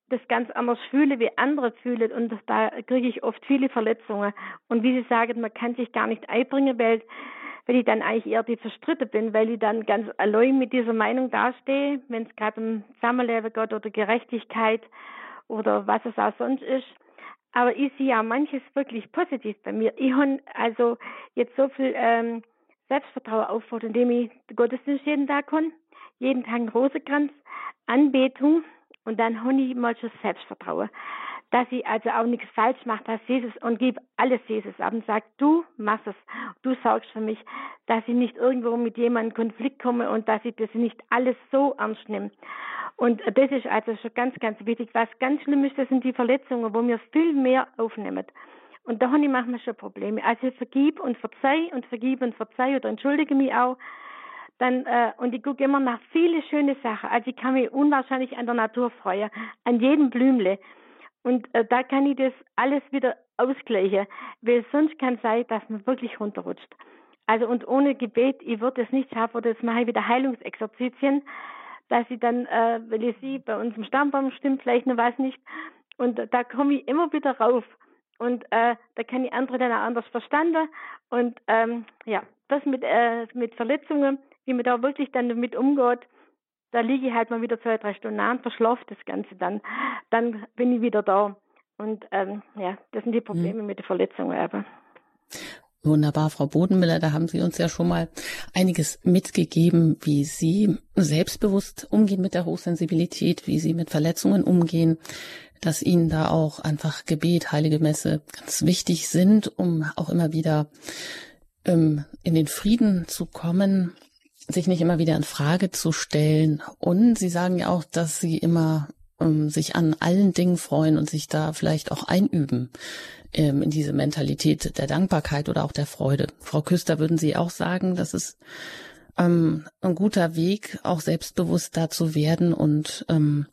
das ganz anders fühle, wie andere fühlen und da kriege ich oft viele Verletzungen. Und wie Sie sagen, man kann sich gar nicht einbringen, weil weil ich dann eigentlich eher die Verstritte bin, weil ich dann ganz allein mit dieser Meinung dastehe, wenn es gerade um Zusammenleben geht oder Gerechtigkeit oder was es auch sonst ist. Aber ich sehe ja manches wirklich positiv bei mir. Ich habe also jetzt so viel ähm, Selbstvertrauen aufgebaut, indem ich Gottesdienst jeden Tag kann, jeden Tag einen Rosenkranz, Anbetung und dann habe ich mal schon Selbstvertrauen dass ich also auch nichts falsch mache, dass Jesus und gebe alles Jesus ab und sage, du machst es, du sorgst für mich, dass ich nicht irgendwo mit jemandem in Konflikt komme und dass ich das nicht alles so ernst nehme. Und das ist also schon ganz, ganz wichtig. Was ganz schlimm ist, das sind die Verletzungen, wo wir viel mehr aufnehmen. Und da habe ich manchmal schon Probleme. Also vergib und verzeih und vergib und verzeih oder entschuldige mich auch. Dann, äh, und ich gucke immer nach viele schöne Sachen. Also ich kann mich unwahrscheinlich an der Natur freuen, an jedem Blümle. Und äh, da kann ich das alles wieder ausgleichen, weil sonst kann es sein, dass man wirklich runterrutscht. Also und ohne Gebet, ich würde es nicht schaffen, oder das mache ich wieder Heilungsexerzitien, dass ich dann, äh, weil ich sie bei uns im Stammbaum stimmt vielleicht noch was nicht, und da komme ich immer wieder rauf. Und äh, da kann ich andere dann auch anders verstanden. Und ähm, ja, das mit, äh, mit Verletzungen, wie man da wirklich dann damit umgeht, da liege ich halt mal wieder zwei, drei Stunden an, verschlafe das Ganze dann. Dann bin ich wieder da. Und ähm, ja, das sind die Probleme mhm. mit den Verletzungen aber. Wunderbar, Frau Bodenmiller, da haben Sie uns ja schon mal einiges mitgegeben, wie Sie selbstbewusst umgehen mit der Hochsensibilität, wie Sie mit Verletzungen umgehen, dass Ihnen da auch einfach Gebet, Heilige Messe ganz wichtig sind, um auch immer wieder ähm, in den Frieden zu kommen sich nicht immer wieder in Frage zu stellen. Und Sie sagen ja auch, dass Sie immer ähm, sich an allen Dingen freuen und sich da vielleicht auch einüben ähm, in diese Mentalität der Dankbarkeit oder auch der Freude. Frau Küster, würden Sie auch sagen, dass es ähm, ein guter Weg, auch selbstbewusst da zu werden und ähm,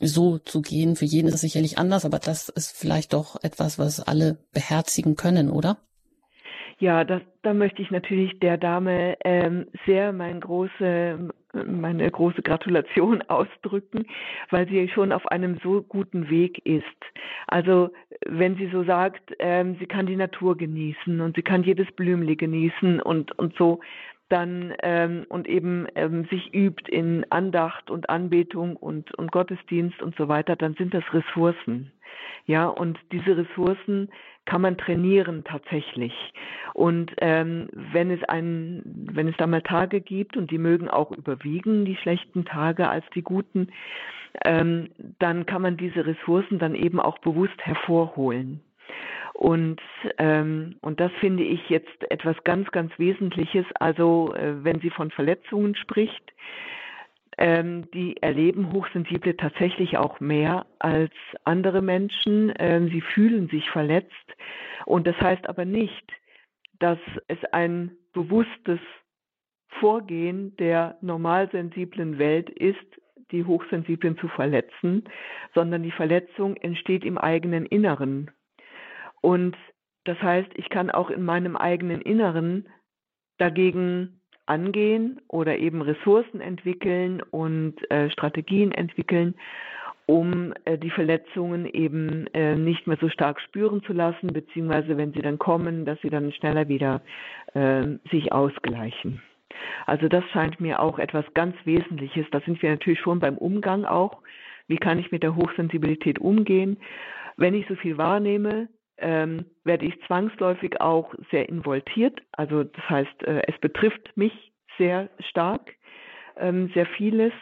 so zu gehen. Für jeden ist es sicherlich anders, aber das ist vielleicht doch etwas, was alle beherzigen können, oder? Ja, das, da möchte ich natürlich der Dame ähm, sehr mein große, meine große Gratulation <laughs> ausdrücken, weil sie schon auf einem so guten Weg ist. Also wenn sie so sagt, ähm, sie kann die Natur genießen und sie kann jedes Blümli genießen und, und so, dann ähm, und eben ähm, sich übt in Andacht und Anbetung und, und Gottesdienst und so weiter, dann sind das Ressourcen. Ja, und diese Ressourcen kann man trainieren tatsächlich. Und ähm, wenn es ein, wenn es da mal Tage gibt und die mögen auch überwiegen, die schlechten Tage als die guten, ähm, dann kann man diese Ressourcen dann eben auch bewusst hervorholen. Und, ähm, und das finde ich jetzt etwas ganz, ganz Wesentliches. Also äh, wenn sie von Verletzungen spricht, ähm, die erleben Hochsensible tatsächlich auch mehr als andere Menschen. Ähm, sie fühlen sich verletzt. Und das heißt aber nicht, dass es ein bewusstes Vorgehen der normalsensiblen Welt ist, die Hochsensiblen zu verletzen, sondern die Verletzung entsteht im eigenen Inneren. Und das heißt, ich kann auch in meinem eigenen Inneren dagegen angehen oder eben Ressourcen entwickeln und äh, Strategien entwickeln, um äh, die Verletzungen eben äh, nicht mehr so stark spüren zu lassen, beziehungsweise wenn sie dann kommen, dass sie dann schneller wieder äh, sich ausgleichen. Also das scheint mir auch etwas ganz Wesentliches. Da sind wir natürlich schon beim Umgang auch. Wie kann ich mit der Hochsensibilität umgehen? Wenn ich so viel wahrnehme, ähm, werde ich zwangsläufig auch sehr involtiert. Also das heißt, äh, es betrifft mich sehr stark, ähm, sehr vieles.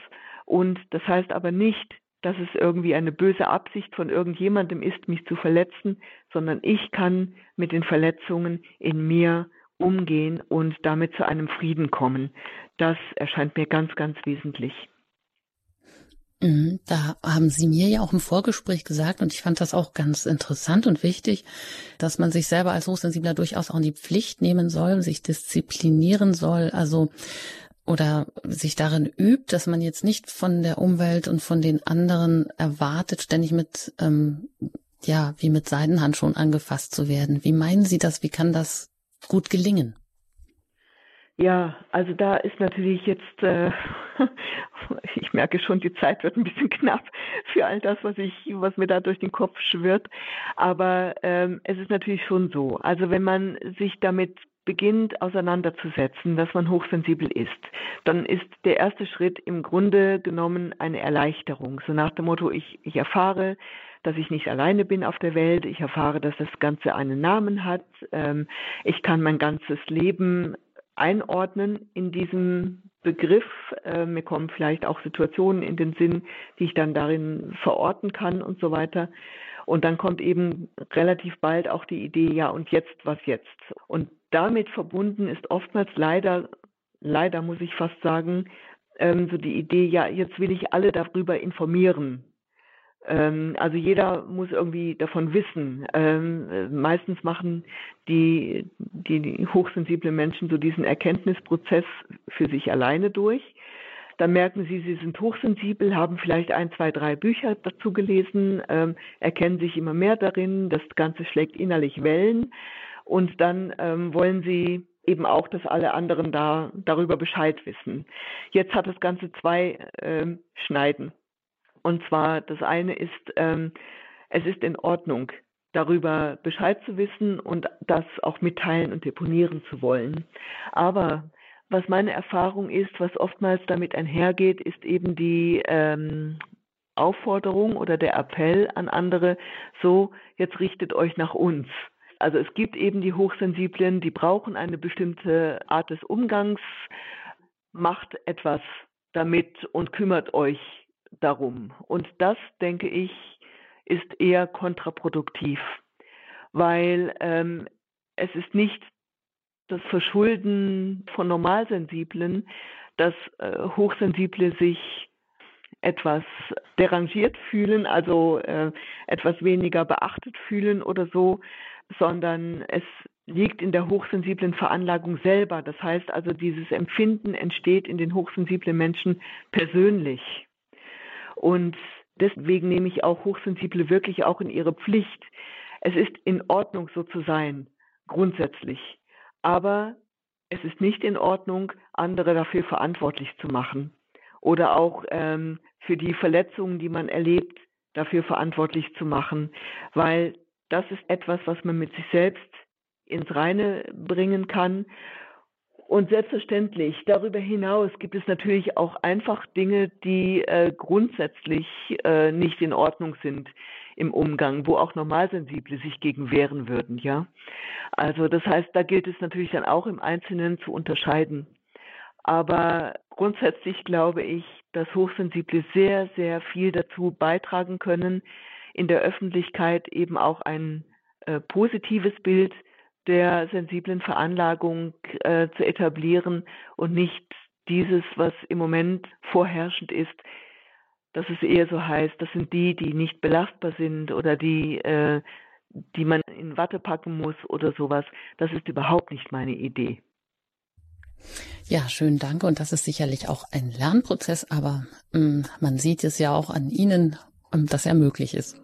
Und das heißt aber nicht, dass es irgendwie eine böse Absicht von irgendjemandem ist, mich zu verletzen, sondern ich kann mit den Verletzungen in mir umgehen und damit zu einem Frieden kommen. Das erscheint mir ganz, ganz wesentlich. Mhm, da haben Sie mir ja auch im Vorgespräch gesagt, und ich fand das auch ganz interessant und wichtig, dass man sich selber als Hochsensibler durchaus auch in die Pflicht nehmen soll, sich disziplinieren soll, also oder sich darin übt, dass man jetzt nicht von der Umwelt und von den anderen erwartet, ständig mit, ähm, ja, wie mit Seidenhandschuhen angefasst zu werden. Wie meinen Sie das? Wie kann das gut gelingen? Ja, also da ist natürlich jetzt, äh, <laughs> ich merke schon, die Zeit wird ein bisschen knapp für all das, was ich, was mir da durch den Kopf schwirrt. Aber ähm, es ist natürlich schon so. Also wenn man sich damit beginnt auseinanderzusetzen, dass man hochsensibel ist, dann ist der erste Schritt im Grunde genommen eine Erleichterung. So nach dem Motto, ich, ich erfahre, dass ich nicht alleine bin auf der Welt. Ich erfahre, dass das Ganze einen Namen hat. Ähm, ich kann mein ganzes Leben einordnen in diesem Begriff. Äh, mir kommen vielleicht auch Situationen in den Sinn, die ich dann darin verorten kann und so weiter. Und dann kommt eben relativ bald auch die Idee, ja, und jetzt, was jetzt? Und damit verbunden ist oftmals leider, leider muss ich fast sagen, ähm, so die Idee, ja, jetzt will ich alle darüber informieren. Ähm, also jeder muss irgendwie davon wissen. Ähm, meistens machen die, die, die hochsensible Menschen so diesen Erkenntnisprozess für sich alleine durch. Dann merken sie, sie sind hochsensibel, haben vielleicht ein, zwei, drei Bücher dazu gelesen, ähm, erkennen sich immer mehr darin, das Ganze schlägt innerlich Wellen und dann ähm, wollen sie eben auch, dass alle anderen da darüber Bescheid wissen. Jetzt hat das Ganze zwei ähm, Schneiden. Und zwar das eine ist, ähm, es ist in Ordnung, darüber Bescheid zu wissen und das auch mitteilen und deponieren zu wollen. Aber was meine Erfahrung ist, was oftmals damit einhergeht, ist eben die ähm, Aufforderung oder der Appell an andere, so, jetzt richtet euch nach uns. Also es gibt eben die Hochsensiblen, die brauchen eine bestimmte Art des Umgangs, macht etwas damit und kümmert euch darum. Und das, denke ich, ist eher kontraproduktiv, weil ähm, es ist nicht das Verschulden von Normalsensiblen, dass äh, Hochsensible sich etwas derangiert fühlen, also äh, etwas weniger beachtet fühlen oder so, sondern es liegt in der hochsensiblen Veranlagung selber. Das heißt also, dieses Empfinden entsteht in den hochsensiblen Menschen persönlich. Und deswegen nehme ich auch Hochsensible wirklich auch in ihre Pflicht. Es ist in Ordnung, so zu sein, grundsätzlich. Aber es ist nicht in Ordnung, andere dafür verantwortlich zu machen oder auch ähm, für die Verletzungen, die man erlebt, dafür verantwortlich zu machen, weil das ist etwas, was man mit sich selbst ins Reine bringen kann. Und selbstverständlich, darüber hinaus gibt es natürlich auch einfach Dinge, die äh, grundsätzlich äh, nicht in Ordnung sind im Umgang, wo auch Normalsensible sich gegen wehren würden, ja. Also das heißt, da gilt es natürlich dann auch im Einzelnen zu unterscheiden. Aber grundsätzlich glaube ich, dass Hochsensible sehr, sehr viel dazu beitragen können, in der Öffentlichkeit eben auch ein äh, positives Bild der sensiblen Veranlagung äh, zu etablieren und nicht dieses, was im Moment vorherrschend ist, dass es eher so heißt, das sind die, die nicht belastbar sind oder die, äh, die man in Watte packen muss oder sowas. Das ist überhaupt nicht meine Idee. Ja, schönen Dank. Und das ist sicherlich auch ein Lernprozess, aber ähm, man sieht es ja auch an Ihnen, ähm, dass er möglich ist.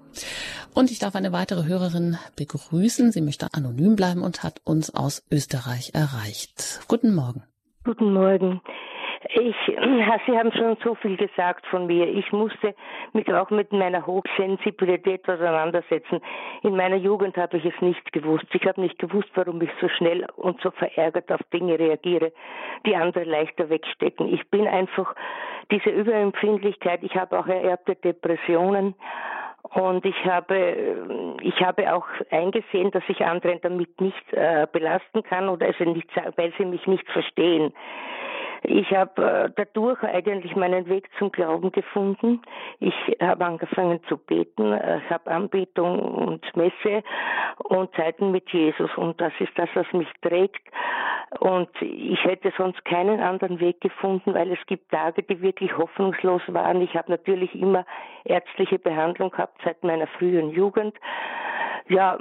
Und ich darf eine weitere Hörerin begrüßen. Sie möchte anonym bleiben und hat uns aus Österreich erreicht. Guten Morgen. Guten Morgen. Ich, Sie haben schon so viel gesagt von mir. Ich musste mich auch mit meiner Hochsensibilität auseinandersetzen. In meiner Jugend habe ich es nicht gewusst. Ich habe nicht gewusst, warum ich so schnell und so verärgert auf Dinge reagiere, die andere leichter wegstecken. Ich bin einfach diese Überempfindlichkeit. Ich habe auch ererbte Depressionen. Und ich habe, ich habe auch eingesehen, dass ich andere damit nicht äh, belasten kann oder also nicht, weil sie mich nicht verstehen. Ich habe äh, dadurch eigentlich meinen Weg zum Glauben gefunden. Ich habe angefangen zu beten. Äh, ich habe Anbetung und Messe und Zeiten mit Jesus. Und das ist das, was mich trägt. Und ich hätte sonst keinen anderen Weg gefunden, weil es gibt Tage, die wirklich hoffnungslos waren. Ich habe natürlich immer ärztliche Behandlung gehabt seit meiner frühen Jugend. Ja,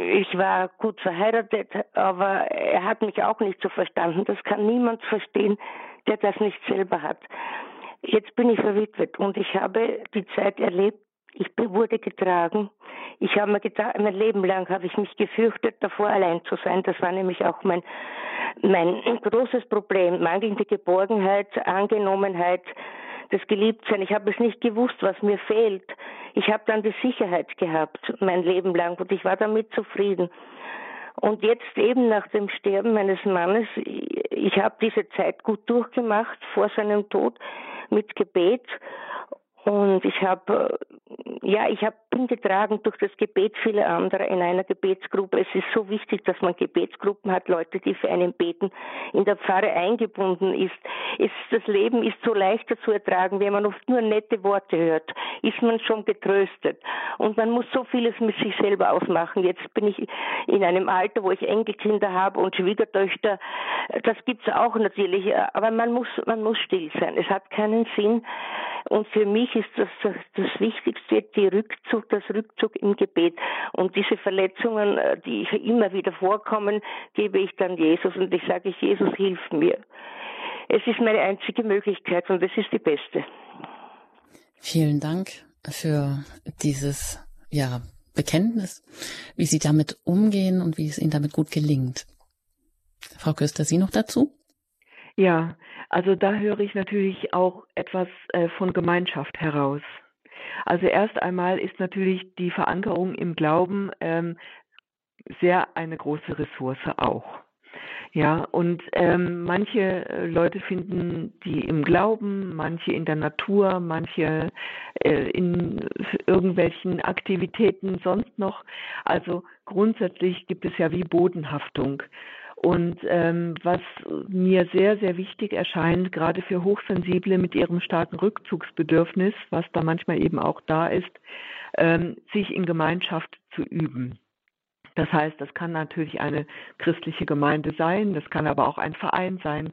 ich war gut verheiratet, aber er hat mich auch nicht so verstanden. Das kann niemand verstehen, der das nicht selber hat. Jetzt bin ich verwitwet und ich habe die Zeit erlebt, ich wurde getragen. Ich habe mir gedacht, mein Leben lang habe ich mich gefürchtet, davor allein zu sein. Das war nämlich auch mein, mein großes Problem. Mangelnde Geborgenheit, Angenommenheit, das Geliebtsein. Ich habe es nicht gewusst, was mir fehlt. Ich habe dann die Sicherheit gehabt, mein Leben lang, und ich war damit zufrieden. Und jetzt eben nach dem Sterben meines Mannes, ich habe diese Zeit gut durchgemacht vor seinem Tod mit Gebet und ich habe, ja, ich habe bin getragen durch das Gebet vieler anderer in einer Gebetsgruppe. Es ist so wichtig, dass man Gebetsgruppen hat, Leute, die für einen beten, in der Pfarre eingebunden ist. Es, das Leben ist so leichter zu ertragen, wenn man oft nur nette Worte hört, ist man schon getröstet. Und man muss so vieles mit sich selber ausmachen. Jetzt bin ich in einem Alter, wo ich Enkelkinder habe und Schwiegertöchter. Das gibt's auch natürlich, aber man muss, man muss still sein. Es hat keinen Sinn. Und für mich ist das das Wichtigste, die Rückzug, das Rückzug im Gebet. Und diese Verletzungen, äh, die immer wieder vorkommen, gebe ich dann Jesus und ich sage, Jesus, hilf mir. Es ist meine einzige Möglichkeit und es ist die beste. Vielen Dank für dieses, ja, Bekenntnis, wie Sie damit umgehen und wie es Ihnen damit gut gelingt. Frau Köster, Sie noch dazu? Ja, also da höre ich natürlich auch etwas äh, von Gemeinschaft heraus. Also erst einmal ist natürlich die Verankerung im Glauben ähm, sehr eine große Ressource auch. Ja, und ähm, manche äh, Leute finden die im Glauben, manche in der Natur, manche äh, in irgendwelchen Aktivitäten sonst noch. Also grundsätzlich gibt es ja wie Bodenhaftung. Und ähm, was mir sehr, sehr wichtig erscheint, gerade für Hochsensible mit ihrem starken Rückzugsbedürfnis, was da manchmal eben auch da ist, ähm, sich in Gemeinschaft zu üben. Das heißt, das kann natürlich eine christliche Gemeinde sein, das kann aber auch ein Verein sein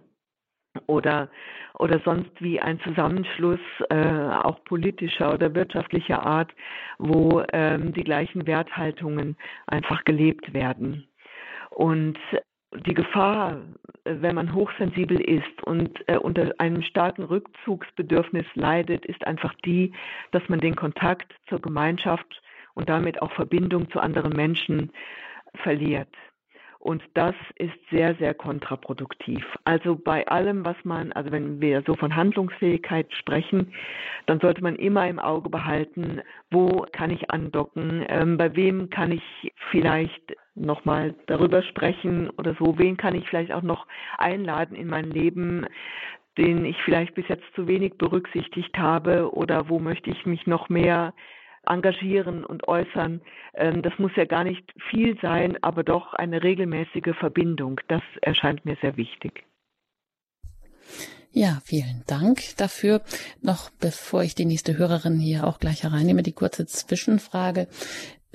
oder oder sonst wie ein Zusammenschluss äh, auch politischer oder wirtschaftlicher Art, wo ähm, die gleichen Werthaltungen einfach gelebt werden. Und die Gefahr, äh, wenn man hochsensibel ist und äh, unter einem starken Rückzugsbedürfnis leidet, ist einfach die, dass man den Kontakt zur Gemeinschaft und damit auch Verbindung zu anderen Menschen verliert. Und das ist sehr, sehr kontraproduktiv. Also bei allem, was man, also wenn wir so von Handlungsfähigkeit sprechen, dann sollte man immer im Auge behalten, wo kann ich andocken, ähm, bei wem kann ich vielleicht nochmal darüber sprechen oder so, wen kann ich vielleicht auch noch einladen in mein Leben, den ich vielleicht bis jetzt zu wenig berücksichtigt habe oder wo möchte ich mich noch mehr engagieren und äußern. Ähm, das muss ja gar nicht viel sein, aber doch eine regelmäßige Verbindung. Das erscheint mir sehr wichtig. Ja, vielen Dank dafür. Noch bevor ich die nächste Hörerin hier auch gleich hereinnehme, die kurze Zwischenfrage.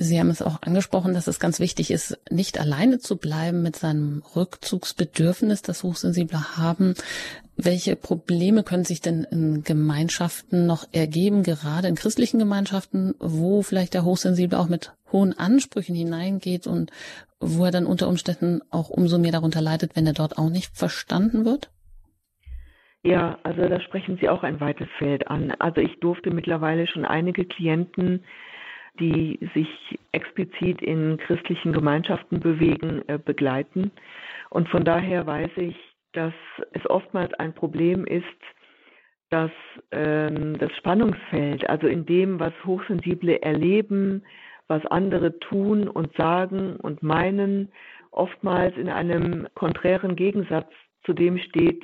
Sie haben es auch angesprochen, dass es ganz wichtig ist, nicht alleine zu bleiben mit seinem Rückzugsbedürfnis, das Hochsensible haben. Welche Probleme können sich denn in Gemeinschaften noch ergeben, gerade in christlichen Gemeinschaften, wo vielleicht der Hochsensible auch mit hohen Ansprüchen hineingeht und wo er dann unter Umständen auch umso mehr darunter leidet, wenn er dort auch nicht verstanden wird? Ja, also da sprechen Sie auch ein weites Feld an. Also ich durfte mittlerweile schon einige Klienten die sich explizit in christlichen Gemeinschaften bewegen, äh, begleiten. Und von daher weiß ich, dass es oftmals ein Problem ist, dass ähm, das Spannungsfeld, also in dem, was Hochsensible erleben, was andere tun und sagen und meinen, oftmals in einem konträren Gegensatz zu dem steht,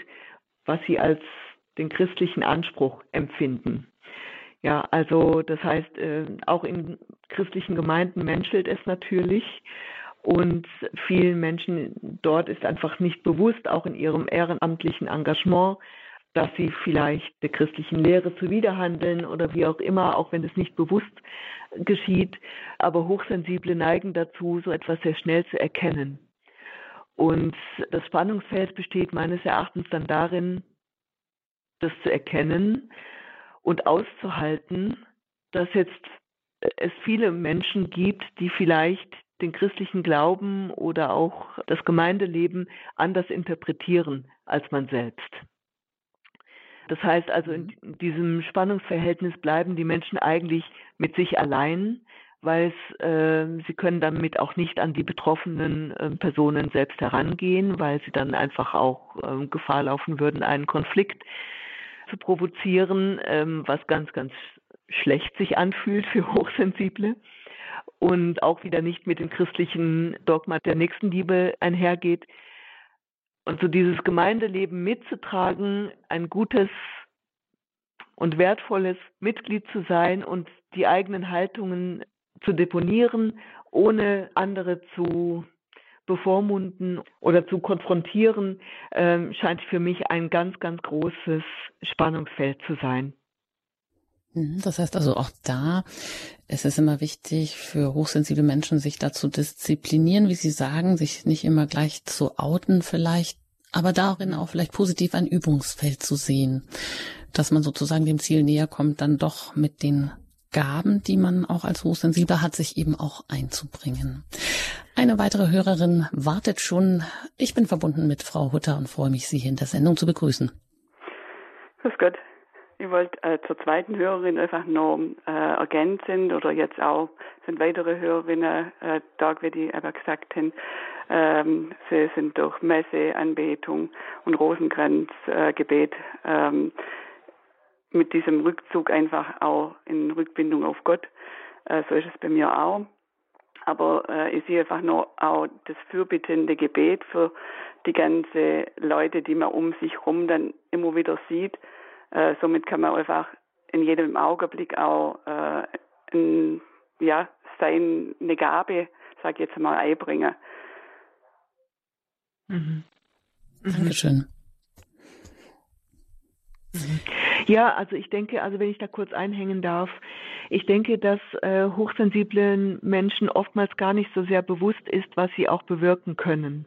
was sie als den christlichen Anspruch empfinden. Ja, also das heißt, äh, auch in christlichen Gemeinden menschelt es natürlich. Und vielen Menschen dort ist einfach nicht bewusst, auch in ihrem ehrenamtlichen Engagement, dass sie vielleicht der christlichen Lehre zuwiderhandeln oder wie auch immer, auch wenn es nicht bewusst geschieht. Aber Hochsensible neigen dazu, so etwas sehr schnell zu erkennen. Und das Spannungsfeld besteht meines Erachtens dann darin, das zu erkennen und auszuhalten, dass jetzt es viele Menschen gibt, die vielleicht den christlichen Glauben oder auch das Gemeindeleben anders interpretieren als man selbst. Das heißt also, in diesem Spannungsverhältnis bleiben die Menschen eigentlich mit sich allein, weil es, äh, sie können damit auch nicht an die betroffenen äh, Personen selbst herangehen, weil sie dann einfach auch äh, Gefahr laufen würden, einen Konflikt zu provozieren, ähm, was ganz, ganz schlecht sich anfühlt für <laughs> Hochsensible und auch wieder nicht mit dem christlichen Dogma der Nächstenliebe einhergeht. Und so dieses Gemeindeleben mitzutragen, ein gutes und wertvolles Mitglied zu sein und die eigenen Haltungen zu deponieren, ohne andere zu bevormunden oder zu konfrontieren, äh, scheint für mich ein ganz, ganz großes Spannungsfeld zu sein. Mhm, das heißt also auch da, es ist immer wichtig für hochsensible Menschen, sich dazu disziplinieren, wie Sie sagen, sich nicht immer gleich zu outen vielleicht, aber darin auch vielleicht positiv ein Übungsfeld zu sehen, dass man sozusagen dem Ziel näher kommt, dann doch mit den Gaben, die man auch als Hochsensibler hat, sich eben auch einzubringen. Eine weitere Hörerin wartet schon. Ich bin verbunden mit Frau Hutter und freue mich, Sie hier in der Sendung zu begrüßen. Grüß Gott. Ich wollte äh, zur zweiten Hörerin einfach noch äh, ergänzen oder jetzt auch sind weitere Hörerinnen äh, da, wie die aber gesagt haben, ähm, sie sind durch Messe, Anbetung und Rosenkranzgebet äh, ähm, mit diesem Rückzug einfach auch in Rückbindung auf Gott. Äh, so ist es bei mir auch. Aber äh, ich sehe einfach nur auch das fürbittende Gebet für die ganze Leute, die man um sich herum dann immer wieder sieht. Äh, somit kann man einfach in jedem Augenblick auch äh, ein, ja, seine Gabe, sag ich jetzt mal, einbringen. Mhm. Mhm. Dankeschön. Mhm. Ja, also ich denke, also wenn ich da kurz einhängen darf, ich denke, dass äh, hochsensiblen Menschen oftmals gar nicht so sehr bewusst ist, was sie auch bewirken können.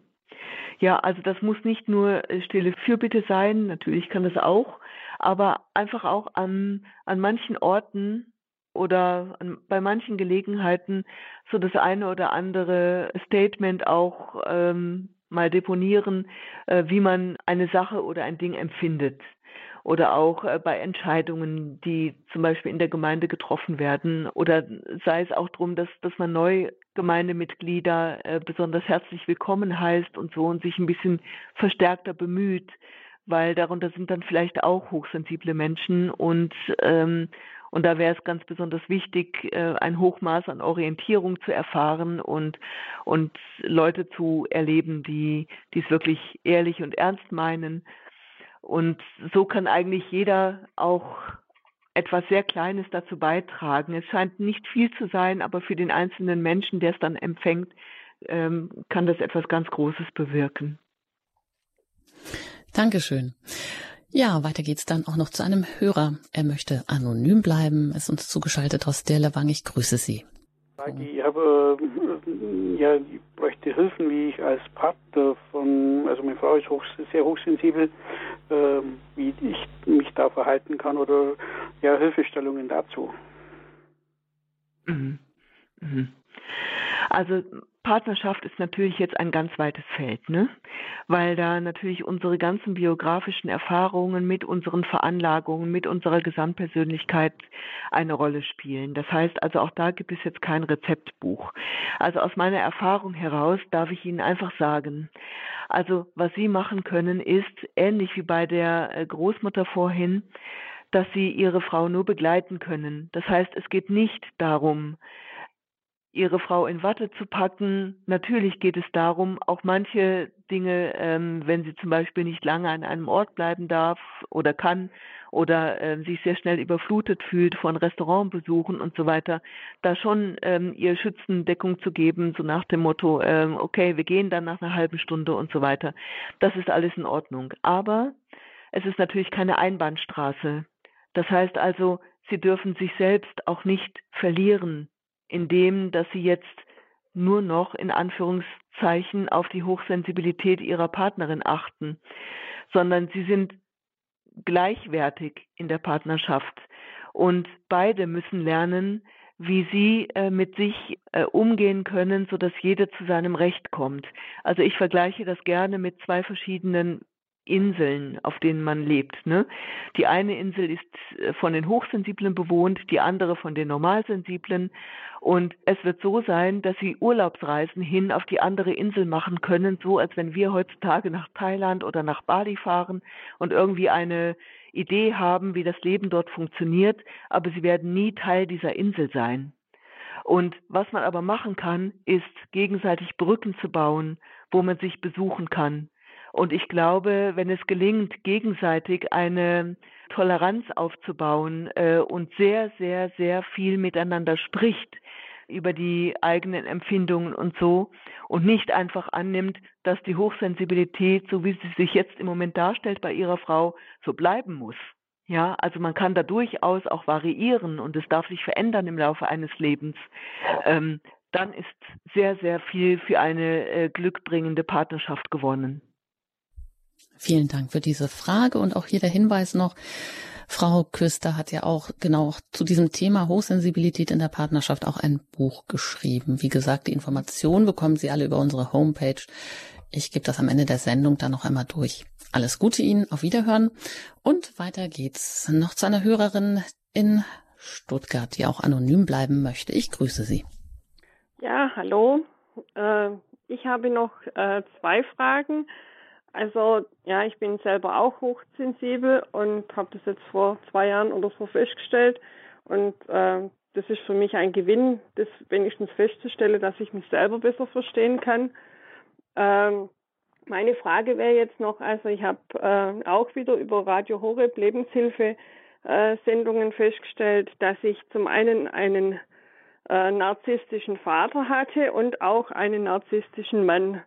Ja, also das muss nicht nur äh, stille Fürbitte sein, natürlich kann das auch, aber einfach auch an, an manchen Orten oder an, bei manchen Gelegenheiten so das eine oder andere Statement auch ähm, mal deponieren, äh, wie man eine Sache oder ein Ding empfindet. Oder auch äh, bei Entscheidungen, die zum Beispiel in der Gemeinde getroffen werden. Oder sei es auch darum, dass, dass man neu Gemeindemitglieder äh, besonders herzlich willkommen heißt und so und sich ein bisschen verstärkter bemüht, weil darunter sind dann vielleicht auch hochsensible Menschen und ähm, und da wäre es ganz besonders wichtig, äh, ein Hochmaß an Orientierung zu erfahren und, und Leute zu erleben, die es wirklich ehrlich und ernst meinen. Und so kann eigentlich jeder auch etwas sehr Kleines dazu beitragen. Es scheint nicht viel zu sein, aber für den einzelnen Menschen, der es dann empfängt, ähm, kann das etwas ganz Großes bewirken. Dankeschön. Ja, weiter geht's dann auch noch zu einem Hörer. Er möchte anonym bleiben, ist uns zugeschaltet aus Derlewang. Ich grüße Sie. Ich habe, äh, ja, ich bräuchte Hilfen, wie ich als Partner von, also meine Frau ist hoch, sehr hochsensibel, äh, wie ich mich da verhalten kann oder ja, Hilfestellungen dazu. Mhm. Mhm. Also Partnerschaft ist natürlich jetzt ein ganz weites Feld, ne? Weil da natürlich unsere ganzen biografischen Erfahrungen mit unseren Veranlagungen, mit unserer Gesamtpersönlichkeit eine Rolle spielen. Das heißt also auch da gibt es jetzt kein Rezeptbuch. Also aus meiner Erfahrung heraus darf ich Ihnen einfach sagen, also was Sie machen können ist ähnlich wie bei der äh, Großmutter vorhin, dass Sie Ihre Frau nur begleiten können. Das heißt, es geht nicht darum, ihre Frau in Watte zu packen. Natürlich geht es darum, auch manche Dinge, ähm, wenn sie zum Beispiel nicht lange an einem Ort bleiben darf oder kann oder äh, sich sehr schnell überflutet fühlt von Restaurantbesuchen und so weiter, da schon ähm, ihr Schützendeckung zu geben, so nach dem Motto, ähm, okay, wir gehen dann nach einer halben Stunde und so weiter. Das ist alles in Ordnung. Aber es ist natürlich keine Einbahnstraße. Das heißt also, sie dürfen sich selbst auch nicht verlieren indem dass sie jetzt nur noch in Anführungszeichen auf die Hochsensibilität ihrer Partnerin achten, sondern sie sind gleichwertig in der Partnerschaft und beide müssen lernen, wie sie äh, mit sich äh, umgehen können, so dass jeder zu seinem Recht kommt. Also ich vergleiche das gerne mit zwei verschiedenen Inseln, auf denen man lebt. Ne? Die eine Insel ist äh, von den Hochsensiblen bewohnt, die andere von den Normalsensiblen. Und es wird so sein, dass sie Urlaubsreisen hin auf die andere Insel machen können, so als wenn wir heutzutage nach Thailand oder nach Bali fahren und irgendwie eine Idee haben, wie das Leben dort funktioniert, aber sie werden nie Teil dieser Insel sein. Und was man aber machen kann, ist gegenseitig Brücken zu bauen, wo man sich besuchen kann, und ich glaube, wenn es gelingt, gegenseitig eine Toleranz aufzubauen äh, und sehr, sehr, sehr viel miteinander spricht über die eigenen Empfindungen und so und nicht einfach annimmt, dass die Hochsensibilität, so wie sie sich jetzt im Moment darstellt bei ihrer Frau, so bleiben muss. Ja, also man kann da durchaus auch variieren und es darf sich verändern im Laufe eines Lebens. Ähm, dann ist sehr, sehr viel für eine äh, glückbringende Partnerschaft gewonnen. Vielen Dank für diese Frage und auch hier der Hinweis noch. Frau Küster hat ja auch genau zu diesem Thema Hochsensibilität in der Partnerschaft auch ein Buch geschrieben. Wie gesagt, die Informationen bekommen Sie alle über unsere Homepage. Ich gebe das am Ende der Sendung dann noch einmal durch. Alles Gute Ihnen, auf Wiederhören. Und weiter geht's noch zu einer Hörerin in Stuttgart, die auch anonym bleiben möchte. Ich grüße Sie. Ja, hallo. Äh, ich habe noch äh, zwei Fragen. Also ja, ich bin selber auch hochsensibel und habe das jetzt vor zwei Jahren oder so festgestellt. Und äh, das ist für mich ein Gewinn, das wenigstens festzustellen, dass ich mich selber besser verstehen kann. Ähm, meine Frage wäre jetzt noch, also ich habe äh, auch wieder über Radio Horeb Lebenshilfe äh, Sendungen festgestellt, dass ich zum einen einen äh, narzisstischen Vater hatte und auch einen narzisstischen Mann.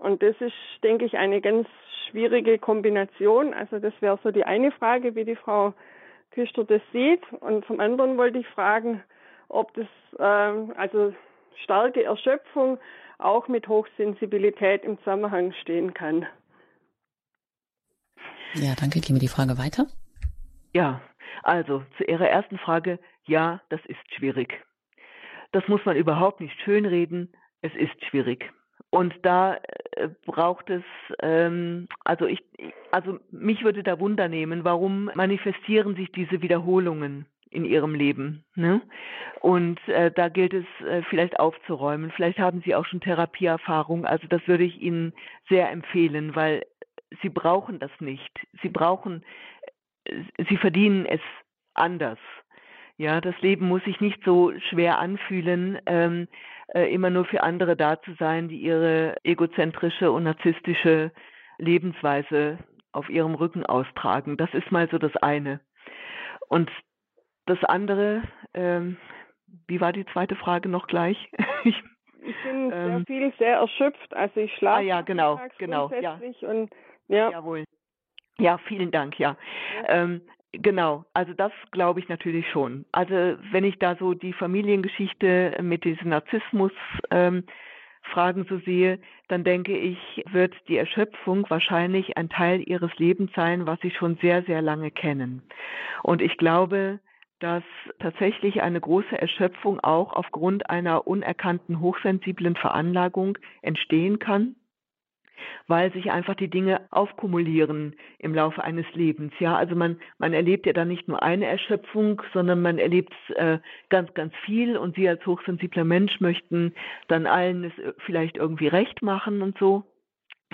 Und das ist, denke ich, eine ganz schwierige Kombination. Also das wäre so die eine Frage, wie die Frau Küster das sieht. Und zum anderen wollte ich fragen, ob das, äh, also starke Erschöpfung auch mit Hochsensibilität im Zusammenhang stehen kann. Ja, danke. Gehen wir die Frage weiter. Ja, also zu Ihrer ersten Frage, ja, das ist schwierig. Das muss man überhaupt nicht schönreden. Es ist schwierig Und da braucht es, ähm, also ich, also mich würde da Wunder nehmen, warum manifestieren sich diese Wiederholungen in ihrem Leben. Ne? Und äh, da gilt es äh, vielleicht aufzuräumen. Vielleicht haben Sie auch schon Therapieerfahrung. Also das würde ich Ihnen sehr empfehlen, weil Sie brauchen das nicht. Sie brauchen, äh, Sie verdienen es anders. Ja, das Leben muss sich nicht so schwer anfühlen, ähm, äh, immer nur für andere da zu sein, die ihre egozentrische und narzisstische Lebensweise auf ihrem Rücken austragen. Das ist mal so das eine. Und das andere, ähm, wie war die zweite Frage noch gleich? <laughs> ich, ich bin ähm, sehr viel sehr erschöpft, also ich schlafe. Ah ja, genau, genau, ja. Und, ja. Jawohl. Ja, vielen Dank, ja. ja. Ähm, Genau, also das glaube ich natürlich schon. Also wenn ich da so die Familiengeschichte mit diesem Narzissmus ähm, Fragen so sehe, dann denke ich, wird die Erschöpfung wahrscheinlich ein Teil ihres Lebens sein, was sie schon sehr, sehr lange kennen. Und ich glaube, dass tatsächlich eine große Erschöpfung auch aufgrund einer unerkannten hochsensiblen Veranlagung entstehen kann weil sich einfach die Dinge aufkumulieren im Laufe eines Lebens. Ja, also man, man erlebt ja dann nicht nur eine Erschöpfung, sondern man erlebt äh, ganz, ganz viel und Sie als hochsensibler Mensch möchten dann allen es äh, vielleicht irgendwie recht machen und so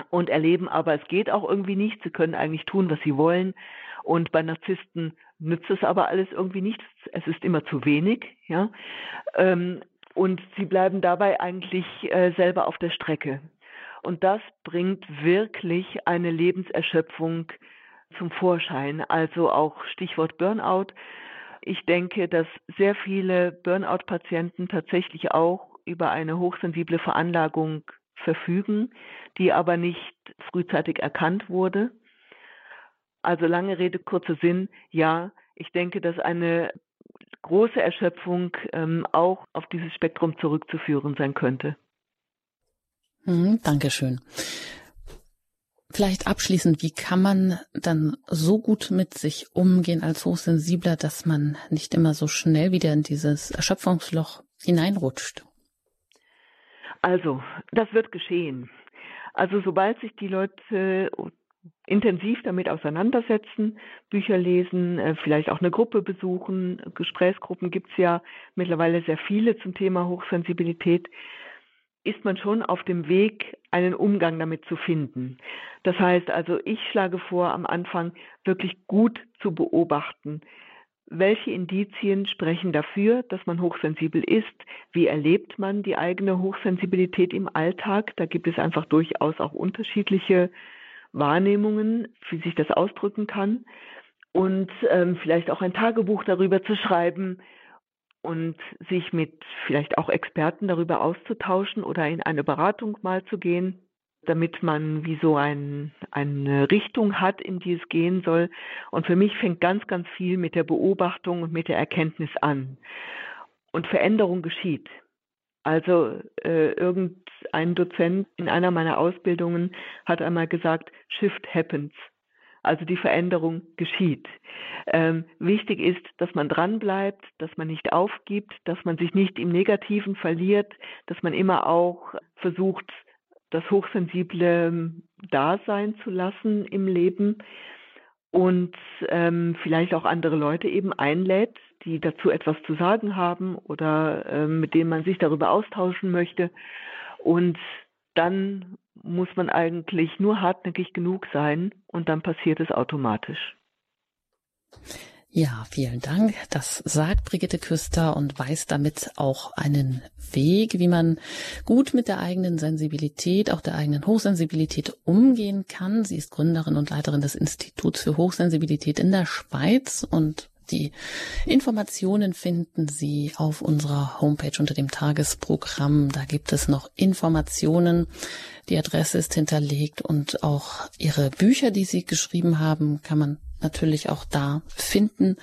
und erleben aber, es geht auch irgendwie nicht. Sie können eigentlich tun, was sie wollen. Und bei Narzissten nützt es aber alles irgendwie nichts. Es ist immer zu wenig, ja. Ähm, und sie bleiben dabei eigentlich äh, selber auf der Strecke. Und das bringt wirklich eine Lebenserschöpfung zum Vorschein. Also auch Stichwort Burnout. Ich denke, dass sehr viele Burnout-Patienten tatsächlich auch über eine hochsensible Veranlagung verfügen, die aber nicht frühzeitig erkannt wurde. Also lange Rede, kurzer Sinn. Ja, ich denke, dass eine große Erschöpfung ähm, auch auf dieses Spektrum zurückzuführen sein könnte. Mhm, Dankeschön. Vielleicht abschließend, wie kann man dann so gut mit sich umgehen als Hochsensibler, dass man nicht immer so schnell wieder in dieses Erschöpfungsloch hineinrutscht? Also, das wird geschehen. Also, sobald sich die Leute intensiv damit auseinandersetzen, Bücher lesen, äh, vielleicht auch eine Gruppe besuchen, Gesprächsgruppen gibt es ja mittlerweile sehr viele zum Thema Hochsensibilität, ist man schon auf dem Weg, einen Umgang damit zu finden. Das heißt also, ich schlage vor, am Anfang wirklich gut zu beobachten, welche Indizien sprechen dafür, dass man hochsensibel ist? Wie erlebt man die eigene Hochsensibilität im Alltag? Da gibt es einfach durchaus auch unterschiedliche Wahrnehmungen, wie sich das ausdrücken kann. Und ähm, vielleicht auch ein Tagebuch darüber zu schreiben, und sich mit vielleicht auch Experten darüber auszutauschen oder in eine Beratung mal zu gehen, damit man wie so ein, eine Richtung hat, in die es gehen soll. Und für mich fängt ganz, ganz viel mit der Beobachtung und mit der Erkenntnis an. Und Veränderung geschieht. Also äh, irgendein Dozent in einer meiner Ausbildungen hat einmal gesagt, Shift happens. Also die Veränderung geschieht. Ähm, wichtig ist, dass man dranbleibt, dass man nicht aufgibt, dass man sich nicht im Negativen verliert, dass man immer auch versucht, das hochsensible ähm, Dasein zu lassen im Leben und ähm, vielleicht auch andere Leute eben einlädt, die dazu etwas zu sagen haben oder ähm, mit denen man sich darüber austauschen möchte. Und dann muss man eigentlich nur hartnäckig genug sein und dann passiert es automatisch. Ja, vielen Dank. Das sagt Brigitte Küster und weist damit auch einen Weg, wie man gut mit der eigenen Sensibilität, auch der eigenen Hochsensibilität umgehen kann. Sie ist Gründerin und Leiterin des Instituts für Hochsensibilität in der Schweiz und die Informationen finden Sie auf unserer Homepage unter dem Tagesprogramm. Da gibt es noch Informationen. Die Adresse ist hinterlegt und auch Ihre Bücher, die Sie geschrieben haben, kann man natürlich auch da finden.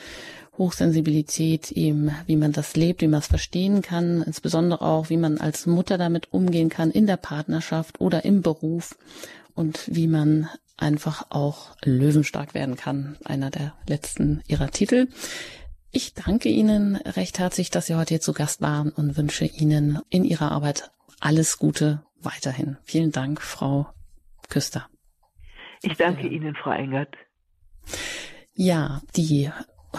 Hochsensibilität, eben, wie man das lebt, wie man es verstehen kann, insbesondere auch, wie man als Mutter damit umgehen kann in der Partnerschaft oder im Beruf und wie man einfach auch löwenstark werden kann. Einer der letzten ihrer Titel. Ich danke Ihnen recht herzlich, dass Sie heute hier zu Gast waren und wünsche Ihnen in Ihrer Arbeit alles Gute weiterhin. Vielen Dank, Frau Küster. Ich danke Ihnen, Frau Engert. Ja, die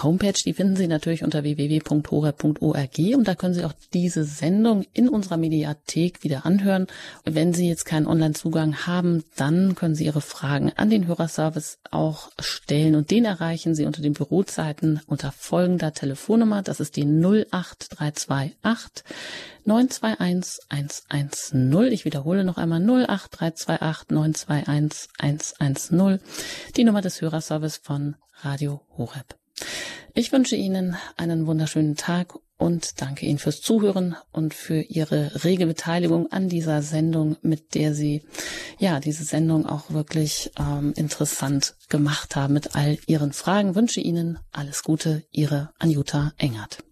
Homepage, die finden Sie natürlich unter www.hore.org und da können Sie auch diese Sendung in unserer Mediathek wieder anhören. Wenn Sie jetzt keinen Online-Zugang haben, dann können Sie Ihre Fragen an den Hörerservice auch stellen und den erreichen Sie unter den Bürozeiten unter folgender Telefonnummer. Das ist die 08328 921 110. Ich wiederhole noch einmal 08328 921 110. Die Nummer des Hörerservice von Radio Horeb. Ich wünsche Ihnen einen wunderschönen Tag und danke Ihnen fürs Zuhören und für Ihre rege Beteiligung an dieser Sendung, mit der Sie ja diese Sendung auch wirklich ähm, interessant gemacht haben mit all Ihren Fragen. Wünsche Ihnen alles Gute, Ihre Anjuta Engert.